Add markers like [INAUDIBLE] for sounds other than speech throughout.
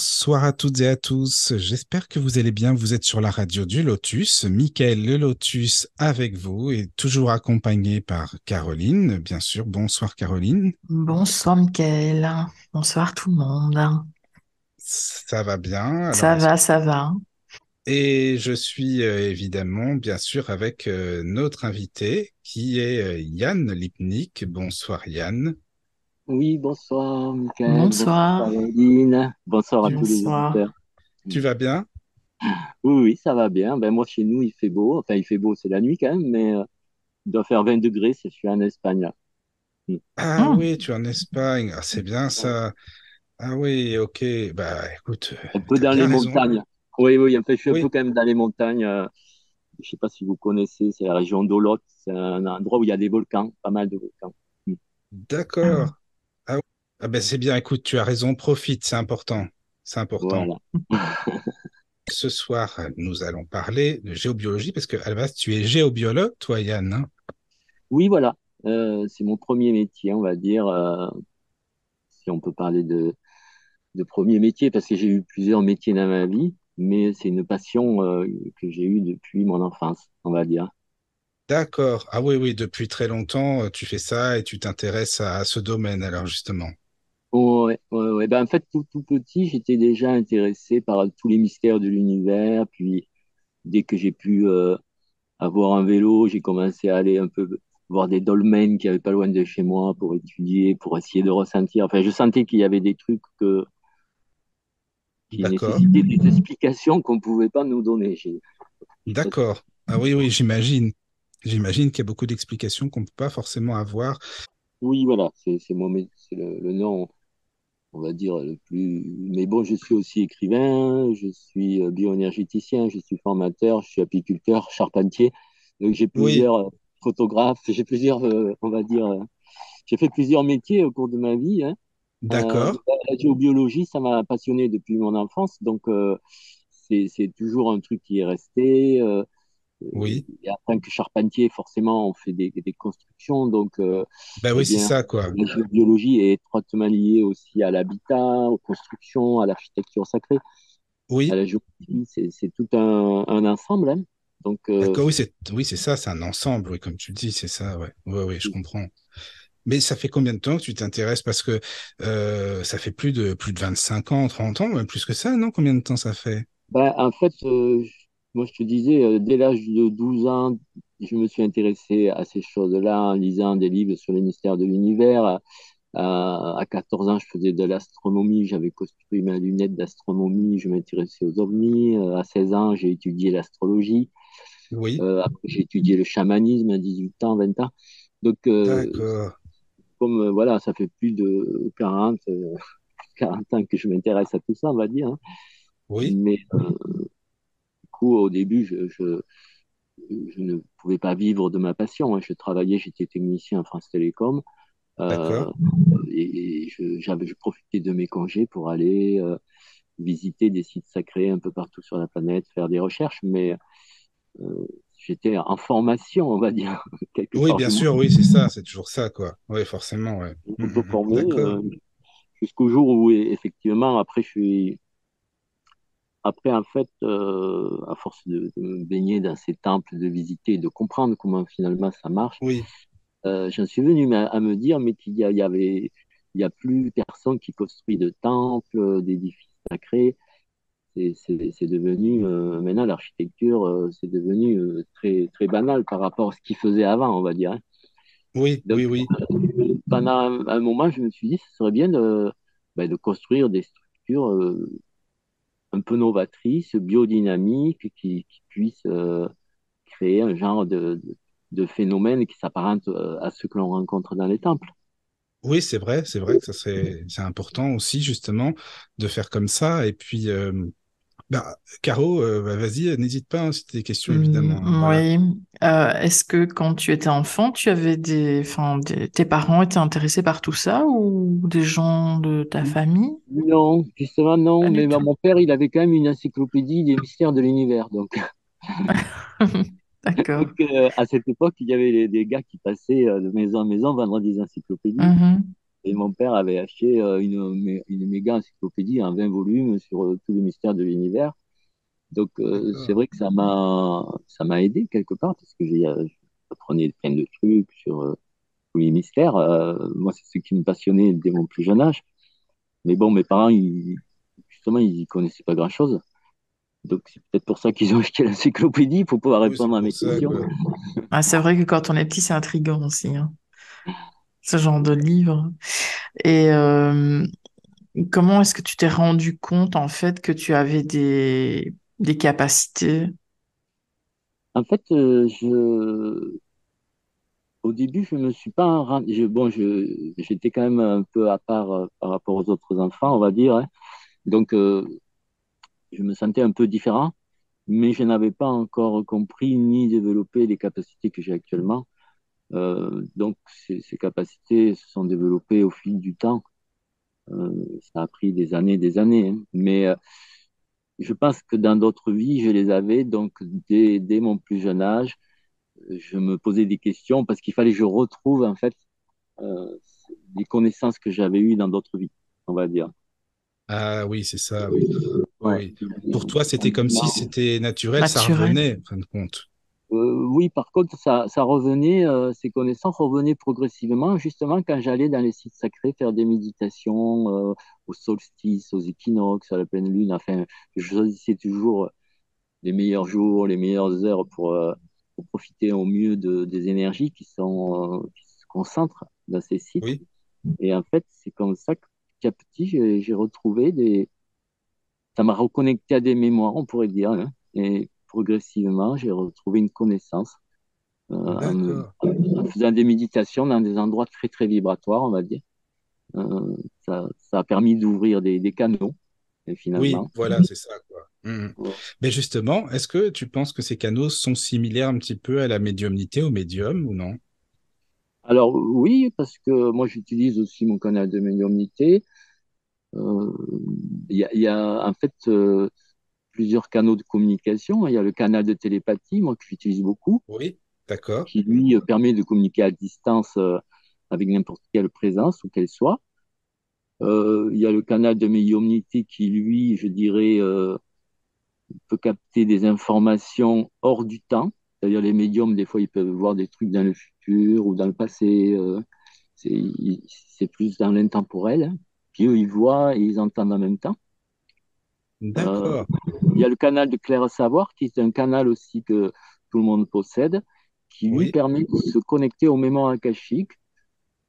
Bonsoir à toutes et à tous. J'espère que vous allez bien. Vous êtes sur la radio du Lotus. Michael le Lotus avec vous et toujours accompagné par Caroline, bien sûr. Bonsoir Caroline. Bonsoir Michael. Bonsoir tout le monde. Ça va bien. ça va, ça va. Et je suis euh, évidemment, bien sûr, avec euh, notre invité qui est euh, Yann Lipnik. Bonsoir Yann. Oui, bonsoir, Michael. Bonsoir. Bonsoir, bonsoir à tous les auditeurs. Tu vas bien? Oui, oui, ça va bien. Ben, moi, chez nous, il fait beau. Enfin, il fait beau, c'est la nuit quand même, mais euh, il doit faire 20 degrés, je suis en Espagne. Mm. Ah, oui, tu es en Espagne. Ah, c'est bien ça. Ah oui, ok. Bah écoute. Un peu dans les montagnes. Oui, oui, en fait, je suis un peu quand même dans les montagnes. Euh, je ne sais pas si vous connaissez, c'est la région d'Olot. C'est un endroit où il y a des volcans, pas mal de volcans. Mm. D'accord. Ah ben c'est bien, écoute, tu as raison, profite, c'est important. C'est important. [LAUGHS] Ce soir, nous allons parler de géobiologie parce que à la base, tu es géobiologue, toi, Yann. Hein? Oui, voilà. Euh, c'est mon premier métier, on va dire, euh, si on peut parler de, de premier métier, parce que j'ai eu plusieurs métiers dans ma vie, mais c'est une passion euh, que j'ai eue depuis mon enfance, on va dire. D'accord. Ah oui, oui, depuis très longtemps, tu fais ça et tu t'intéresses à, ce domaine, alors justement. Ouais, ouais, ouais. Ben, en fait, tout, tout petit, j'étais déjà intéressé par tous les mystères de l'univers. Puis, dès que j'ai pu euh, avoir un vélo, j'ai commencé à aller un peu voir des dolmens qui avaient pas loin de chez moi pour étudier, pour essayer de ressentir. Enfin, je sentais qu'il y avait des trucs que, qui nécessitaient des explications qu'on pouvait pas nous donner. D'accord. Ah oui, oui, j'imagine. J'imagine qu'il y a beaucoup d'explications qu'on ne peut pas forcément avoir. Oui, voilà, c'est le, le nom on va dire, le plus. Mais bon, je suis aussi écrivain, je suis euh, bioénergéticien, je suis formateur, je suis apiculteur, charpentier. Donc j'ai plusieurs euh, photographes, j'ai plusieurs, euh, on va dire, j'ai fait plusieurs métiers au cours de ma vie. Hein. D'accord. la géobiologie, ça m'a passionné depuis mon enfance, donc c'est toujours un truc qui est resté. Oui. Et en tant que charpentier, forcément, on fait des, des constructions. Donc, euh, ben oui, c'est ça, quoi. La biologie est étroitement liée aussi à l'habitat, aux constructions, à l'architecture sacrée. Oui. À la géographie, c'est tout un, un ensemble. Hein. Donc, euh... D'accord, oui, c'est oui, ça, c'est un ensemble, oui, comme tu le dis, c'est ça, ouais. Ouais, ouais, je comprends. Mais ça fait combien de temps que tu t'intéresses? Parce que euh, ça fait plus de, plus de 25 ans, 30 ans, même plus que ça, non? Combien de temps ça fait? Ben, En fait, euh, moi, je te disais, euh, dès l'âge de 12 ans, je me suis intéressé à ces choses-là en lisant des livres sur les mystères de l'univers. À, 14 ans, je faisais de l'astronomie, j'avais construit ma lunette d'astronomie, je m'intéressais aux ovnis. Euh, à 16 ans, j'ai étudié l'astrologie. Oui. Euh, après, j'ai étudié le chamanisme à 18 ans, 20 ans. Donc, comme voilà, ça fait plus de 40, 40 [LAUGHS] ans que je m'intéresse à tout ça, on va dire. Hein. Oui. Mais au début, je, je, ne pouvais pas vivre de ma passion. Hein. Je travaillais, j'étais technicien à France Télécom. Euh, et, je, profitais de mes congés pour aller euh, visiter des sites sacrés un peu partout sur la planète, faire des recherches. Mais euh, j'étais en formation, on va dire. [LAUGHS] oui, bien sûr, oui, c'est ça, c'est toujours ça, quoi. Oui, forcément, ouais. jusqu'au jour où, effectivement, après, je suis après, en fait, euh, à force de, me baigner dans ces temples, de visiter, de comprendre comment finalement ça marche, oui. euh, j'en suis venu à, me dire mais qu'il y, y, avait, il y a plus personne qui construit de temples, d'édifices sacrés. C'est devenu euh, maintenant l'architecture, euh, c'est devenu euh, très très banal par rapport à ce qu'il faisait avant, on va dire. Hein. Oui, oui, oui. pendant un, moment, je me suis dit, ce serait bien de, ben, de construire des structures un peu novatrice, biodynamique, qui, puisse euh, créer un genre de, de, phénomène qui s'apparente euh, à ce que l'on rencontre dans les temples. Oui, c'est vrai, c'est vrai que ça c'est important aussi justement de faire comme ça. Et puis, euh, Bah, Caro, euh, bah, vas-y, n'hésite pas, hein, si tu as des questions, évidemment. hein, Mm, voilà. oui. Euh, est-ce que quand tu étais enfant, tu avais des, enfin, des- tes parents étaient intéressés par tout ça ou des gens de ta famille? Non, justement, non, Pas mais bah, mon père, il avait quand même une encyclopédie des mystères de l'univers. Donc, [LAUGHS] D'accord. donc, euh, à cette époque, il y avait des gars qui passaient euh, de maison en maison vendre des encyclopédies. Mhm. Et mon père avait acheté euh, une, mé- une méga encyclopédie en 20 volumes sur euh, tous les mystères de l'univers. Donc, euh, c'est vrai que ça m'a ça m'a aidé quelque part parce que j'ai j'apprenais plein de trucs sur euh, tous les mystères. Euh, moi, c'est ce qui me passionnait dès mon plus jeune âge. Mais bon, mes parents, ils, justement, ils connaissaient pas grand-chose. Donc, c'est peut-être pour ça qu'ils ont [LAUGHS] acheté l'encyclopédie pour pouvoir Oui, répondre à mes ça, questions. Ah, c'est vrai que quand on est petit, c'est intriguant aussi, hein, ce genre de livre. Et euh, comment est-ce que tu t'es rendu compte en fait que tu avais des, des capacités? En fait, euh, je, au début, je me suis pas rendu, je, bon, je, j'étais quand même un peu à part euh, par rapport aux autres enfants, on va dire. hein. Donc, je me sentais un peu différent, mais je n'avais pas encore compris ni développé les capacités que j'ai actuellement. Euh, donc, ces, ces capacités se sont développées au fil du temps. Euh, ça a pris des années, des années, hein. Mais euh, je pense que dans d'autres vies, je les avais. Donc, dès, dès mon plus jeune âge, je me posais des questions parce qu'il fallait que je retrouve, en fait, euh, des connaissances que j'avais eues dans d'autres vies, on va dire. Ah oui, c'est ça, oui. Ouais. Oui, oui. Pour toi, c'était comme si c'était naturel, ça revenait, en fin de compte. Euh, oui, par contre, ça, ça revenait, euh, ces connaissances revenaient progressivement, justement, quand j'allais dans les sites sacrés faire des méditations, euh, au solstice, aux équinoxes, à la pleine lune. Enfin, je choisissais toujours les meilleurs jours, les meilleures heures pour, euh, pour profiter au mieux de, des énergies qui sont, euh, qui se concentrent dans ces sites. Oui, Et en fait, c'est comme ça que petit à petit, j'ai j'ai retrouvé des. Ça m'a reconnecté à des mémoires, on pourrait dire. hein. Et progressivement, j'ai retrouvé une connaissance euh, en, me- d'accord. en faisant des méditations dans des endroits très, très vibratoires, on va dire. Euh, ça, ça a permis d'ouvrir des, des canaux, et Oui, finalement. voilà, c'est ça, quoi. Ouais. Mais justement, est-ce que tu penses que ces canaux sont similaires un petit peu à la médiumnité, au médium, ou non? Alors, oui, parce que moi, j'utilise aussi mon canal de médiumnité. Euh, Il y a, il y a en fait euh, plusieurs canaux de communication. Il y a le canal de télépathie, moi, que j'utilise beaucoup. Oui, d'accord. qui lui euh, permet de communiquer à distance euh, avec n'importe quelle présence, où qu'elle soit. Euh, il y a le canal de médiumnité qui, lui, je dirais, euh, peut capter des informations hors du temps. C'est-à-dire les médiums, des fois, ils peuvent voir des trucs dans le futur ou dans le passé. euh, c'est plus dans l'intemporel. hein. Puis eux, ils voient et ils entendent en même temps. Euh, D'accord. il y a le canal de clair savoir, qui est un canal aussi que tout le monde possède, qui lui Oui, permet de se connecter aux mémoires akashiques.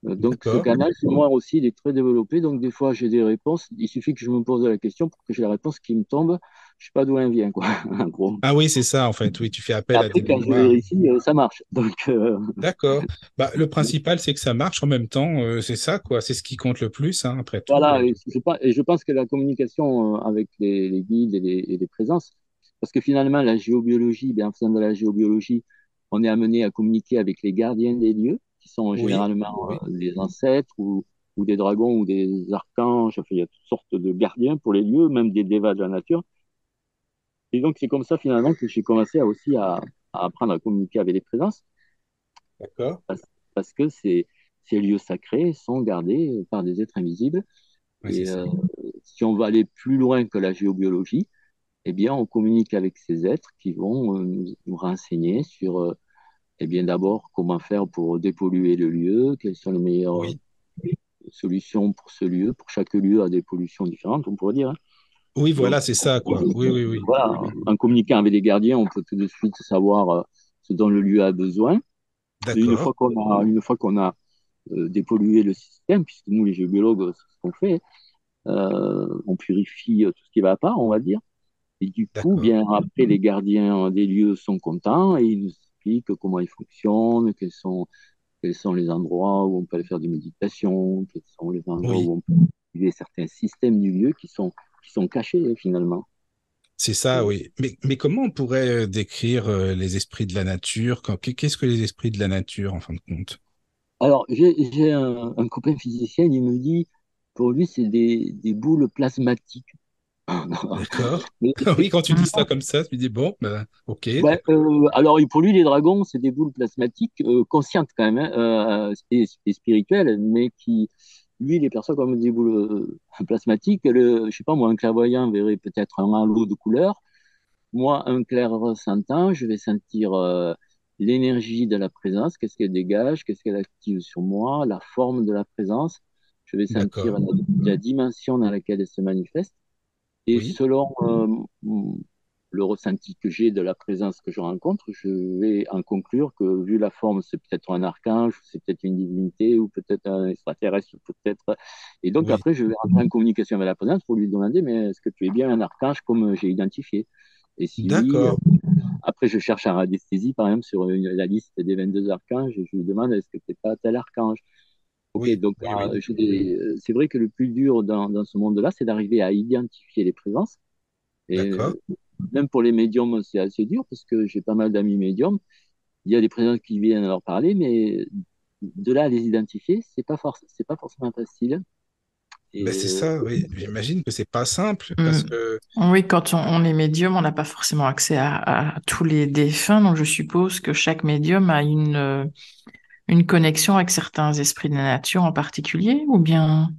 Euh, Donc ce canal, chez moi aussi, il est très développé. Donc des fois, j'ai des réponses. Il suffit que je me pose la question pour que j'ai la réponse qui me tombe. Je sais pas d'où elle vient, quoi, [LAUGHS] en gros. Ah oui, c'est ça, en fait. Oui, tu fais appel à des quand je vérifie, euh, ça marche. [LAUGHS] Donc euh, D'accord. Bah, le [LAUGHS] principal, c'est que ça marche en même temps. euh, c'est ça, quoi. C'est ce qui compte le plus, hein, après tout. voilà. Et je, pense, et je pense que la communication avec les, les guides et les, et les présences, parce que finalement, la géobiologie, bien en faisant de la géobiologie, on est amené à communiquer avec les gardiens des lieux, qui sont généralement oui, euh, des ancêtres ou, ou des dragons ou des archanges. Enfin, il y a toutes sortes de gardiens pour les lieux, même des dévas de la nature. Et donc, c'est comme ça finalement que j'ai commencé à aussi à, à apprendre à communiquer avec les présences, d'accord. parce, parce que ces, ces lieux sacrés sont gardés par des êtres invisibles. Et euh, si on va aller plus loin que la géobiologie, eh bien, on communique avec ces êtres qui vont euh, nous, nous renseigner sur, euh, eh bien, d'abord, comment faire pour dépolluer le lieu, quelles sont les meilleures Oui, solutions pour ce lieu. Pour chaque lieu a des pollutions différentes, on pourrait dire. hein? oui, voilà, c'est ça, quoi. Oui, oui, oui. voilà, en communiquant avec les gardiens, on peut tout de suite savoir euh, ce dont le lieu a besoin. Une fois qu'on a, une fois qu'on a euh, dépollué le système, puisque nous, les géobiologues, c'est ce qu'on fait, euh, on purifie tout ce qui va pas, on va dire. Et du coup, bien après, les gardiens des lieux sont contents et ils nous comment ils fonctionnent, quels sont, quels sont les endroits où on peut aller faire des méditations, quels sont les endroits Oui, où on peut utiliser certains systèmes du lieu qui sont, qui sont cachés finalement. C'est ça, oui. Mais, mais comment on pourrait décrire les esprits de la nature? Qu'est-ce que les esprits de la nature, en fin de compte? Alors, j'ai un, un, copain physicien, il me dit, pour lui, c'est des, des boules plasmatiques. [LAUGHS] D'accord. [LAUGHS] oui, quand tu dis ça comme ça, tu dis bon, ben, ok. Euh, alors, pour lui, les dragons, c'est des boules plasmatiques euh, conscientes quand même, hein, euh, et, spirituelles, mais qui, lui, les perçoit comme des boules plasmatiques. Le, je sais pas, moi, un clairvoyant verrait peut-être un halo de couleur. Moi, un clair ressentant, je vais sentir l'énergie de la présence, qu'est-ce qu'elle dégage, qu'est-ce qu'elle active sur moi, la forme de la présence. Je vais sentir la dimension dans laquelle elle se manifeste. Et selon euh, le ressenti que j'ai de la présence que je rencontre, je vais en conclure que vu la forme, c'est peut-être un archange, c'est peut-être une divinité ou peut-être un extraterrestre, peut-être. Et donc après, je vais rentrer en communication avec la présence pour lui demander, mais est-ce que tu es bien un archange comme j'ai identifié? Et si D'accord. Oui, après, je cherche en radiesthésie, par exemple, sur la liste des 22 archanges, et je lui demande est-ce que tu n'es pas tel archange? Ok, donc euh, euh, c'est vrai que le plus dur dans, dans ce monde-là, c'est d'arriver à identifier les présences. Et même pour les médiums, c'est assez dur parce que j'ai pas mal d'amis médiums. Il y a des présences qui viennent leur parler, mais de là à les identifier, c'est pas c'est pas forcément facile. Ben c'est ça, oui. J'imagine que c'est pas simple parce Mm. que Oui, quand on, on est médium, on n'a pas forcément accès à, à tous les défunts, donc je suppose que chaque médium a une, euh, une connexion avec certains esprits de la nature en particulier, ou bien...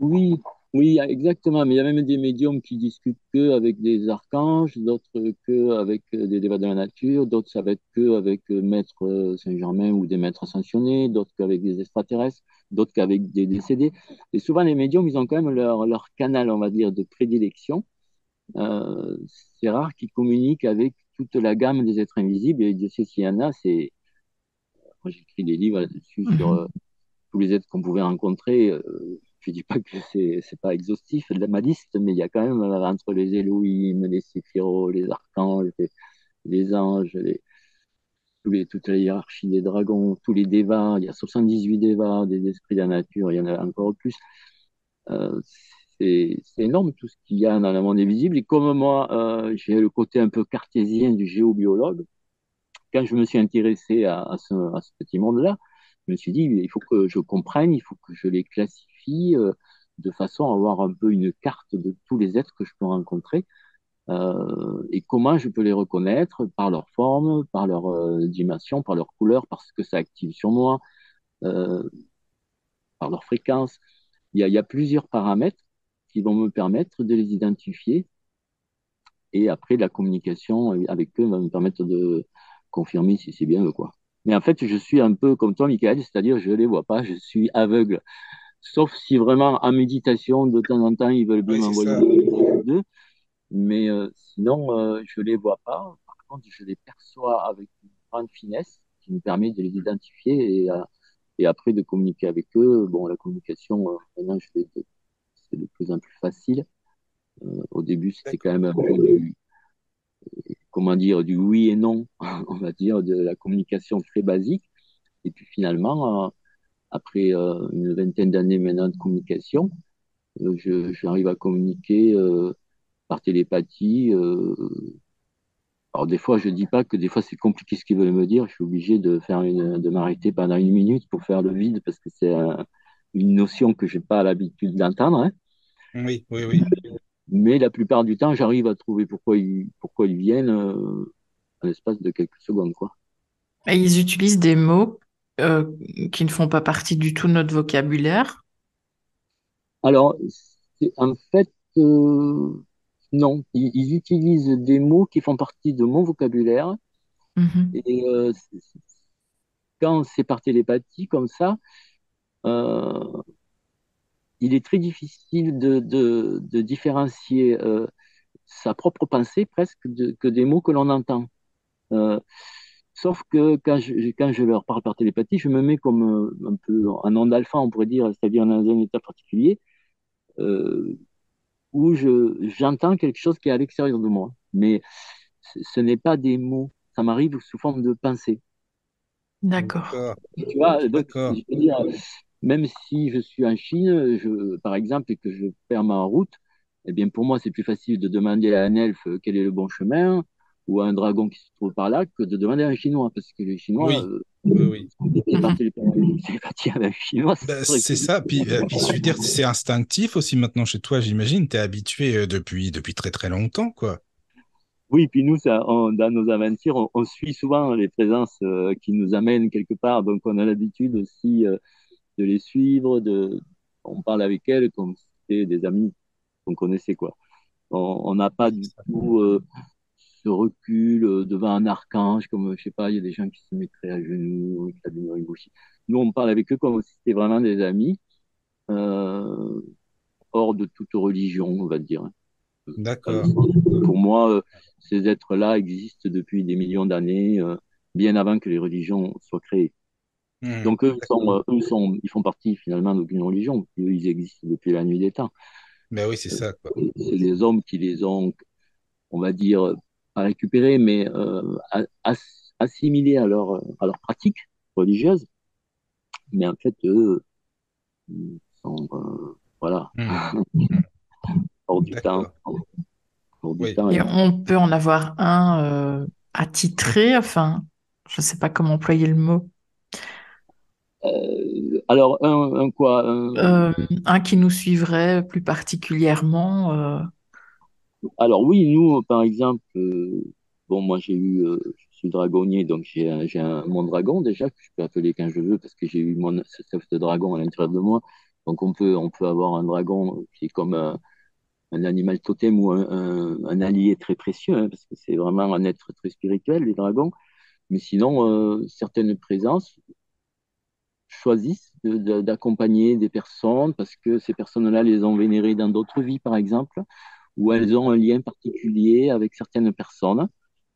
Oui, oui, exactement. Mais il y a même des médiums qui discutent que avec des archanges, d'autres que avec des débats de la nature, d'autres ça va être que avec Maître Saint-Germain ou des maîtres ascensionnés, d'autres qu'avec des extraterrestres, d'autres qu'avec des décédés. Et souvent, les médiums, ils ont quand même leur, leur canal, on va dire, de prédilection. Euh, c'est rare qu'ils communiquent avec toute la gamme des êtres invisibles. Et Dieu sait s'il y en a, c'est moi, j'écris des livres là-dessus Mhm. sur euh, tous les êtres qu'on pouvait rencontrer. Euh, je dis pas que c'est c'est pas exhaustif de ma liste, mais il y a quand même euh, entre les Elohim, les Séphiros, les archanges, les, les anges, les, tous les, toute la hiérarchie des dragons, tous les dévas. Il y a 78 dévas, des esprits de la nature. Il y en a encore plus. Euh, c'est c'est énorme tout ce qu'il y a dans le monde invisible. Et comme moi, euh, j'ai le côté un peu cartésien du géobiologue, quand je me suis intéressé à, ce, ce, petit monde-là, je me suis dit, il faut que je comprenne, il faut que je les classifie euh, de façon à avoir un peu une carte de tous les êtres que je peux rencontrer euh, et comment je peux les reconnaître par leur forme, par leur euh, dimension, par leur couleur, parce que ça active sur moi, par leur fréquence. Il y a plusieurs paramètres qui vont me permettre de les identifier et après la communication avec eux va me permettre de confirmer si c'est bien eux, quoi. Mais en fait, je suis un peu comme toi, Michael, c'est-à-dire je les vois pas, je suis aveugle. Sauf si vraiment en méditation, de temps en temps, ils veulent bien Oui, m'envoyer deux. Mais euh, sinon, euh, je les vois pas. Par contre, je les perçois avec une grande finesse qui me permet de les identifier et, euh, et après de communiquer avec eux. Bon, la communication, maintenant, c'est de plus en plus facile. Au début, c'était quand même un peu du, comment dire, du oui et non, [LAUGHS] on va dire, de la communication très basique. Et puis finalement, euh, après euh, une vingtaine d'années maintenant de communication, euh, j'arrive à communiquer par télépathie. alors des fois, je dis pas que des fois c'est compliqué ce qu'ils veulent me dire. Je suis obligé de de m'arrêter pendant une minute pour faire le vide parce que c'est un- une notion que j'ai pas l'habitude d'entendre. hein. oui, oui, oui. Mais la plupart du temps, j'arrive à trouver pourquoi ils, pourquoi ils viennent euh, en l'espace de quelques secondes, quoi. Et ils utilisent des mots euh, qui ne font pas partie du tout de notre vocabulaire. Alors, en fait, euh, non, ils, ils utilisent des mots qui font partie de mon vocabulaire. Mhm. Et euh, quand c'est par télépathie comme ça, il est très difficile de, de, de différencier euh, sa propre pensée presque de, que des mots que l'on entend. Euh, sauf que quand je, quand je leur parle par télépathie, je me mets comme euh, un peu en onde alpha, on pourrait dire, c'est-à-dire dans un état particulier, euh, où je, j'entends quelque chose qui est à l'extérieur de moi. Mais ce, ce n'est pas des mots, ça m'arrive sous forme de pensée. D'accord. D'accord, Tu vois, donc, d'accord. je veux dire, même si je suis en Chine, je, par exemple, et que je perds ma route, eh bien, pour moi, c'est plus facile de demander à un elfe quel est le bon chemin ou à un dragon qui se trouve par là que de demander à un chinois, parce que les chinois, Oui, euh, oui, oui. Bah, c'est que- ça. Puis, euh, puis je veux dire, c'est instinctif aussi maintenant chez toi, j'imagine. Tu es habitué euh, depuis, depuis très très longtemps, quoi. Oui, puis nous, ça, on- dans nos aventures, on, on suit souvent les présences euh, qui nous amènent quelque part, donc on a l'habitude aussi euh, de les suivre, de, on parle avec elles comme si c'était des amis qu'on connaissait, quoi. On n'a pas du tout euh, ce recul euh, devant un archange, comme, je sais pas, il y a des gens qui se mettraient à genoux, la Noribushi. Nous, on parle avec eux comme si c'était vraiment des amis, euh, hors de toute religion, on va dire. D'accord. Pour moi, ces êtres-là existent depuis des millions d'années, bien avant que les religions soient créées. Hmm. Donc eux, sont, euh, eux sont, ils font partie finalement d'aucune religion. Eux, ils existent depuis la nuit des temps. Ben oui, c'est ça, quoi. C'est les hommes qui les ont, on va dire, pas récupérés, mais euh, a- as- assimilés à leur, à leur pratique religieuse. Mais en fait, eux, ils sont, euh, voilà, Hmm. [LAUGHS] hors du temps. Hors du Oui. temps. Et on peut en avoir un euh, attitré, enfin, je ne sais pas comment employer le mot. Euh, alors, un, un quoi? un- Euh, un qui nous suivrait plus particulièrement. euh, Alors oui, nous, par exemple, bon, moi j'ai eu, je suis dragonnier, donc j'ai un, j'ai un, mon dragon déjà, que je peux appeler quand je veux, parce que j'ai eu mon ce dragon à l'intérieur de moi. Donc on peut, on peut avoir un dragon qui est comme un, animal totem ou un, allié très précieux, hein, parce que c'est vraiment un être très spirituel, les dragons. Mais sinon, certaines présences choisissent de- de- d'accompagner des personnes parce que ces personnes-là les ont vénérées dans d'autres vies, par exemple où elles ont un lien particulier avec certaines personnes.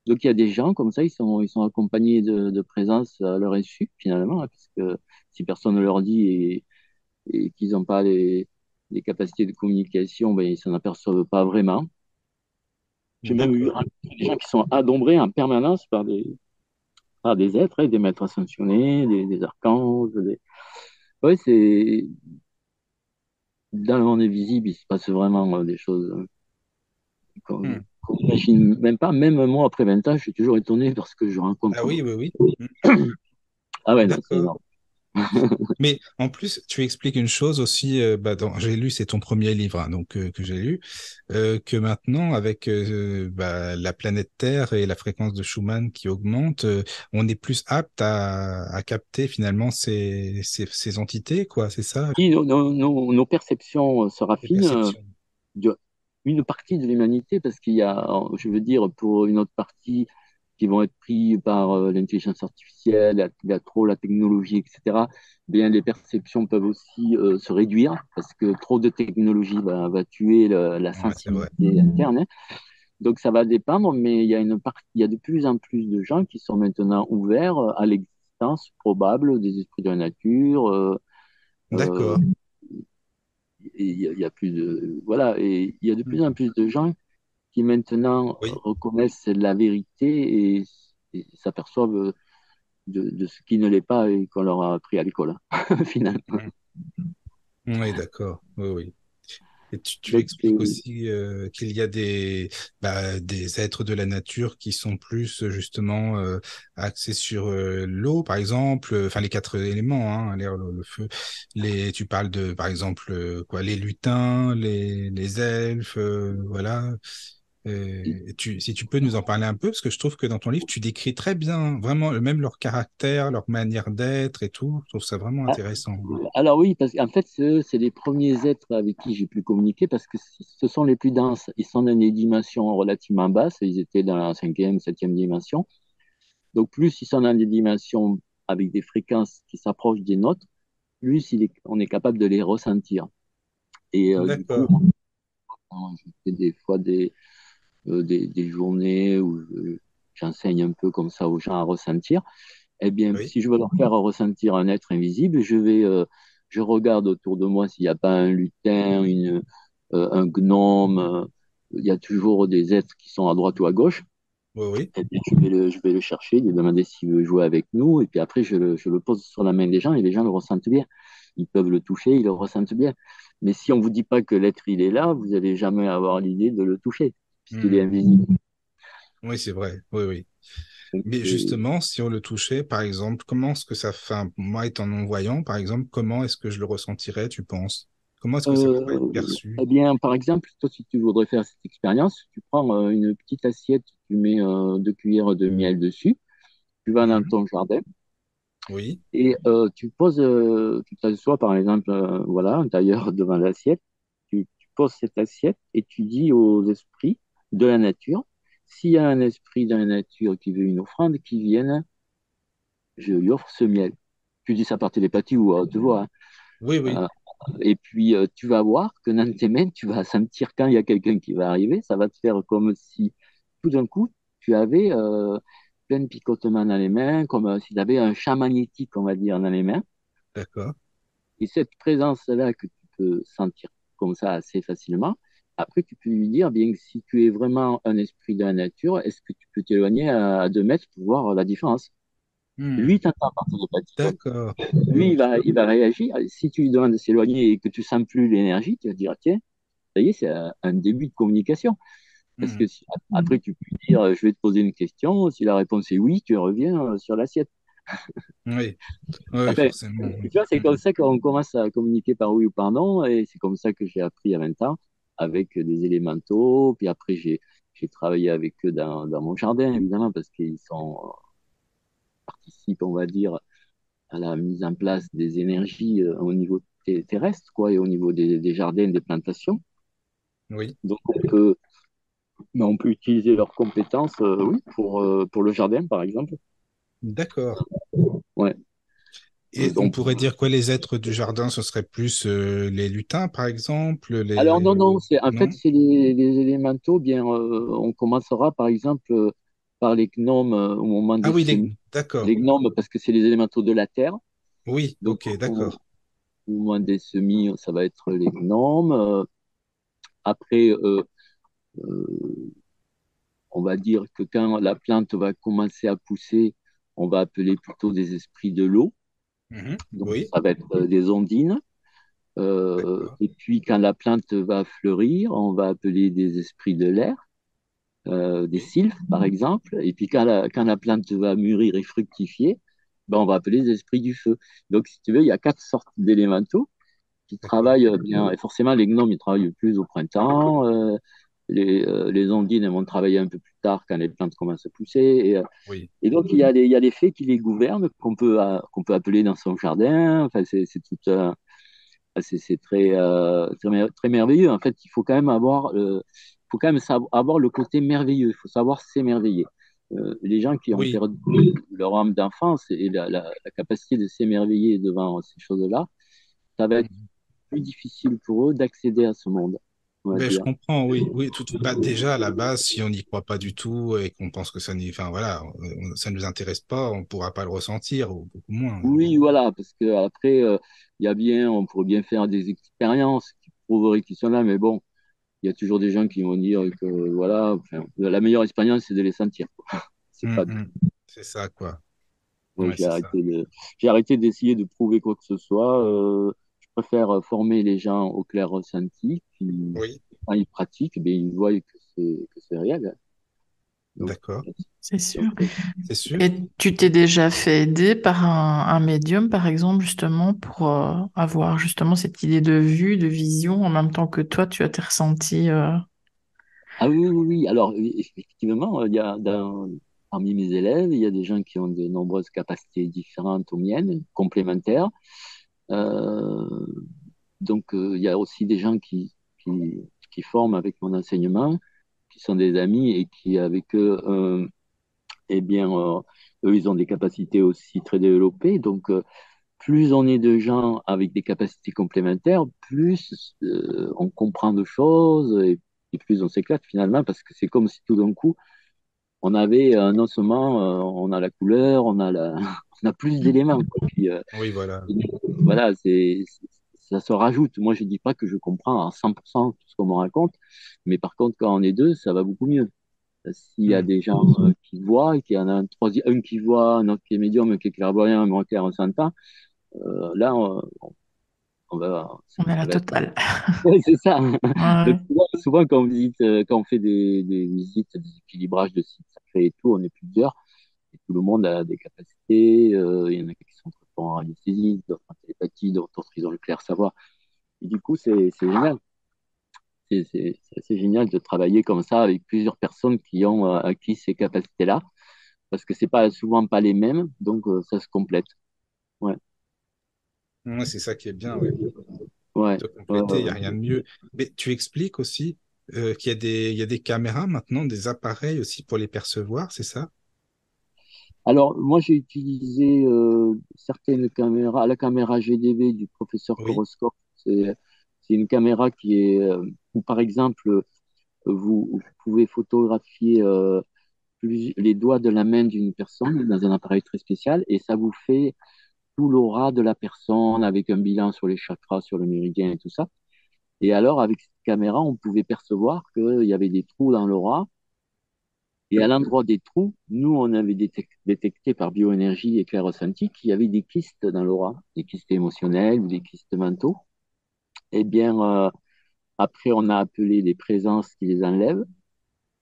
Donc il y a des gens comme ça, ils sont, ils sont accompagnés de, de présence à leur insu, finalement, hein, parce que si personne ne leur dit et, et qu'ils n'ont pas les, les capacités de communication, ben, ils s'en aperçoivent pas vraiment. J'ai même eu des gens qui sont adombrés en permanence par des, par des êtres, hein, des maîtres ascensionnés, des, des archanges. Des... Ouais, c'est dans le monde invisible, il se passe vraiment euh, des choses hein, qu'on qu'on n'imagine même pas. Même moi, après 20 ans, je suis toujours étonné parce que je rencontre. Ah oui, oui, oui. Ah ouais, c'est énorme. Mais en plus, tu expliques une chose aussi, euh, bah, j'ai lu, c'est ton premier livre, hein, donc euh, que j'ai lu, euh, que maintenant, avec bah, la planète Terre et la fréquence de Schumann qui augmente, on est plus apte à, à capter finalement ces, ces, ces entités, quoi, c'est ça, Oui, nos, nos- perceptions se raffinent. une partie de l'humanité, parce qu'il y a, je veux dire, pour une autre partie qui vont être pris par euh, l'intelligence artificielle, la, la- trop la technologie, etc., bien les perceptions peuvent aussi euh, se réduire, parce que trop de technologie va, va tuer le- la Ouais, sensibilité interne. hein. Donc ça va dépendre, mais il y a une partie, il y a de plus en plus de gens qui sont maintenant ouverts à l'existence probable des esprits de la nature. euh, D'accord. il y, a- il y a plus de voilà et il y a de plus en plus de gens qui maintenant Oui. reconnaissent la vérité et, et s'aperçoivent de, de ce qui ne l'est pas et qu'on leur a appris à l'école [LAUGHS] finalement. Oui, d'accord. Oui, oui. Et tu, expliques aussi euh, qu'il y a des, bah, des êtres de la nature qui sont plus justement euh, axés sur euh, l'eau, par exemple, enfin les quatre éléments, hein, l'air, l'eau, le feu. Les, tu parles de, par exemple, quoi, les lutins, les, les elfes, voilà. Euh, tu, si tu peux nous en parler un peu, parce que je trouve que dans ton livre, tu décris très bien, vraiment, même leur caractère, leur manière d'être et tout. Je trouve ça vraiment Ah, intéressant. Alors oui, parce qu'en fait, c'est les premiers êtres avec qui j'ai pu communiquer parce que ce sont les plus denses. Ils sont dans des dimensions relativement basses. Ils étaient dans la cinquième, septième dimension. Donc plus ils sont dans des dimensions avec des fréquences qui s'approchent des nôtres, plus il est- on est capable de les ressentir. Et euh, du coup, D'accord. moi, je fais des fois des, des, des journées où je- j'enseigne un peu comme ça aux gens à ressentir. Eh bien, Oui. si je veux leur faire ressentir un être invisible, je vais, euh, je regarde autour de moi s'il n'y a pas un lutin, une, euh, un gnome. euh, il y a toujours des êtres qui sont à droite ou à gauche. Oui, oui. Eh bien, je vais le, je vais le chercher, lui demander s'il veut jouer avec nous. Et puis après, je le, je le pose sur la main des gens et les gens le ressentent bien. Ils peuvent le toucher, ils le ressentent bien. Mais si on vous dit pas que l'être il est là, vous n'allez jamais avoir l'idée de le toucher, puisqu'il est Hmm. invisible. Oui, c'est vrai. Oui, oui. Donc, Mais justement, si on le touchait, par exemple, comment est-ce que ça fait, moi étant non-voyant, par exemple, comment est-ce que je le ressentirais, tu penses? Comment est-ce que ça pourrait être Euh, perçu? eh bien, par exemple, toi, si tu voudrais faire cette expérience, tu prends euh, une petite assiette, tu mets euh, deux cuillères de miel dessus, tu vas dans Mhm. ton jardin Oui, et euh, tu poses, tu t'assois par exemple, voilà, d'ailleurs [LAUGHS] devant l'assiette, tu, tu poses cette assiette et tu dis aux esprits de la nature, s'il y a un esprit dans la nature qui veut une offrande, qui vienne, je lui offre ce miel. Tu dis ça par télépathie ou à haute voix. hein. oui, oui. Euh, et puis, euh, tu vas voir que dans tes mains, tu vas sentir quand il y a quelqu'un qui va arriver, ça va te faire comme si tout d'un coup, tu avais euh, plein de picotements dans les mains, comme euh, si tu avais un champ magnétique, on va dire, dans les mains. D'accord. Et cette présence-là que tu peux sentir comme ça assez facilement, après, tu peux lui dire, bien que si tu es vraiment un esprit de la nature, est-ce que tu peux t'éloigner à, à deux mètres pour voir la différence? Hmm. Lui, t'entend télépathie. Donc, D'accord. lui, il va, il va réagir. Si tu lui demandes de s'éloigner et que tu sens plus l'énergie, tu vas dire, tiens, ça y est, c'est un, début de communication. Parce Hmm. que si- après, tu peux dire, je vais te poser une question. Si la réponse est oui, tu reviens euh, sur l'assiette. Oui, oui, Après, forcément. oui. tu vois, c'est Hmm. comme ça qu'on commence à communiquer par oui ou par non. Et c'est comme ça que j'ai appris à 20 ans avec des élémentaux. Puis après, j'ai, j'ai travaillé avec eux dans, dans mon jardin, évidemment, parce qu'ils sont, euh, participent, on va dire, à la mise en place des énergies euh, au niveau terrestre, quoi, et au niveau des, des jardins, des plantations. Oui, Donc, on peut, on peut utiliser leurs compétences, euh, oui, pour, euh, pour le jardin, par exemple. d'accord. Et on Donc, pourrait dire quoi, les êtres du jardin, ce serait plus euh, les lutins, par exemple, les... alors, non, non, en Non? fait, c'est les, les élémentaux. Bien, euh, on commencera, par exemple, euh, par les gnomes au moment Ah des oui, les... d'accord. Les gnomes, parce que c'est les élémentaux de la terre. Oui, Donc, ok, au, d'accord. au moment des semis, ça va être les gnomes. Après, on va dire que quand la plante va commencer à pousser, on va appeler plutôt des esprits de l'eau. Mhm. Donc, Oui, ça va être euh, des ondines. Euh, et puis, quand la plante va fleurir, on va appeler des esprits de l'air, euh, des sylphes, par exemple. Et puis, quand la, quand la plante va mûrir et fructifier, ben, on va appeler des esprits du feu. Donc, si tu veux, il y a quatre sortes d'élémentaux qui travaillent bien. Et forcément, les gnomes, ils travaillent plus au printemps. Euh, les, euh, les ondines, vont travailler un peu plus tard quand les plantes commencent à pousser. Et, euh, Oui, et donc, il y a des, il y a des fées qui les gouvernent, qu'on peut, euh, qu'on peut appeler dans son jardin. Enfin, c'est c'est tout, euh, c'est c'est très, très, mer- très merveilleux. En fait, il faut quand même avoir, faut quand même avoir le côté merveilleux. Il faut savoir s'émerveiller. Les gens qui ont oui, perdu leur âme d'enfance et la, la, la capacité de s'émerveiller devant ces choses-là, ça va être Mhm. plus difficile pour eux d'accéder à ce monde, va Ben, je comprends, oui, oui, tout, bah, déjà, à la base, si on n'y croit pas du tout et qu'on pense que ça n'y, enfin, voilà, on- ça ne nous intéresse pas, on ne pourra pas le ressentir, ou beaucoup moins. Oui, voilà, parce que après, euh, il y a bien, on pourrait bien faire des expériences qui prouveraient qu'ils sont là, mais bon, il y a toujours des gens qui vont dire que voilà, enfin, la meilleure expérience, c'est de les sentir. [LAUGHS] C'est Hum, hum. C'est ça, quoi. Ouais, j'ai arrêté d'essayer de prouver quoi que ce soit. Euh, préfère former les gens au clair ressenti, qui, Oui, quand ils pratiquent, ben, ils voient que c'est que c'est réel. D'accord, C'est sûr. euh, c'est sûr. Et tu t'es déjà fait aider par un, un médium, par exemple, justement, pour euh, avoir justement cette idée de vue, de vision, en même temps que toi, tu as tes ressentis. euh, Ah oui, oui, oui. Alors, oui, effectivement, il y a dans- parmi mes élèves, il y a des gens qui ont de nombreuses capacités différentes aux miennes, complémentaires. Euh, donc, euh, il y a aussi des gens qui, qui, forment avec mon enseignement, qui sont des amis et qui, avec eux, euh, eh bien, eux, ils ont des capacités aussi très développées. Donc, plus on est de gens avec des capacités complémentaires, plus on comprend de choses et, plus on s'éclate finalement, parce que c'est comme si tout d'un coup, on avait euh, non on a la couleur, on a la, on a plus d'éléments. Puis, euh, Oui, voilà. voilà, c'est, ça se rajoute. Moi, je dis pas que je comprends à 100% tout ce qu'on me raconte, mais par contre, quand on est deux, ça va beaucoup mieux. S'il y a Hum. des gens euh, qui voient, et qu'il y en a un troisième, un qui voit, un autre qui est médium, un qui est clairvoyant, un qui est ressentant, euh, là, on, on va. On est à la totale. [LAUGHS] c'est ça. souvent, quand, on visite, quand on fait des, des visites, des équilibrages de sites sacrés et tout, on est plusieurs. Et tout le monde a des capacités. Il y en a qui sont en radiesthésie, d'autres en télépathie, d'autres ils ont le clair savoir. Et du coup, c'est génial c'est génial de travailler comme ça avec plusieurs personnes qui ont euh, acquis ces capacités-là, parce que c'est pas souvent pas les mêmes, donc euh, ça se complète. Ouais. c'est ça qui est bien, ouais. Ouais. compléter, il n'y a rien de mieux. Mais tu expliques aussi euh, qu'il y, a des, y a des caméras maintenant, des appareils aussi pour les percevoir, c'est ça? Alors, moi, j'ai utilisé certaines caméras, la caméra GDV du professeur oui. c'est c'est une caméra qui est, euh, où par exemple, vous, pouvez photographier euh, les doigts de la main d'une personne dans un appareil très spécial et ça vous fait tout l'aura de la personne avec un bilan sur les chakras, sur le méridien et tout ça. Et alors, avec cette caméra, on pouvait percevoir qu'il y avait des trous dans l'aura. Et à l'endroit des trous, nous, on avait détecté par bioénergie et clair ressenti qu'il y avait des kystes dans l'aura, des kystes émotionnels ou des kystes mentaux eh bien, euh, après, on a appelé les présences qui les enlèvent.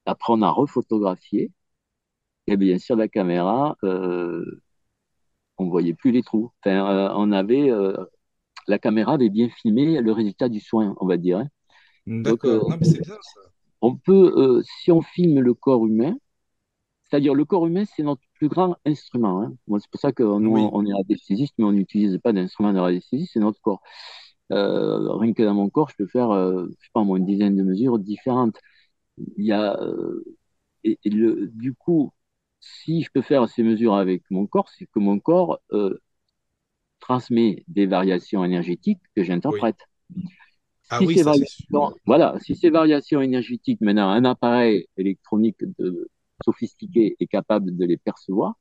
Après, on a refotographié. Et bien sûr, la caméra, euh, on voyait plus les trous. Enfin, euh, on avait, la caméra avait bien filmé le résultat du soin, on va dire. Hein. D'accord, mais c'est bien ça. On peut, si on filme le corps humain, c'est-à-dire le corps humain, c'est notre plus grand instrument. Hein. c'est pour ça que nous, on est radiesthésiste, mais on n'utilise pas d'instrument de radiesthésie, c'est notre corps. Euh, rien que dans mon corps, je peux faire, euh, je sais pas moi, une dizaine de mesures différentes. Il y a, euh, et, le, du coup, si je peux faire ces mesures avec mon corps, c'est que mon corps transmet des variations énergétiques que j'interprète. Ah si oui, ça, voilà, si ces variations énergétiques, maintenant un appareil électronique de, sophistiqué est capable de les percevoir,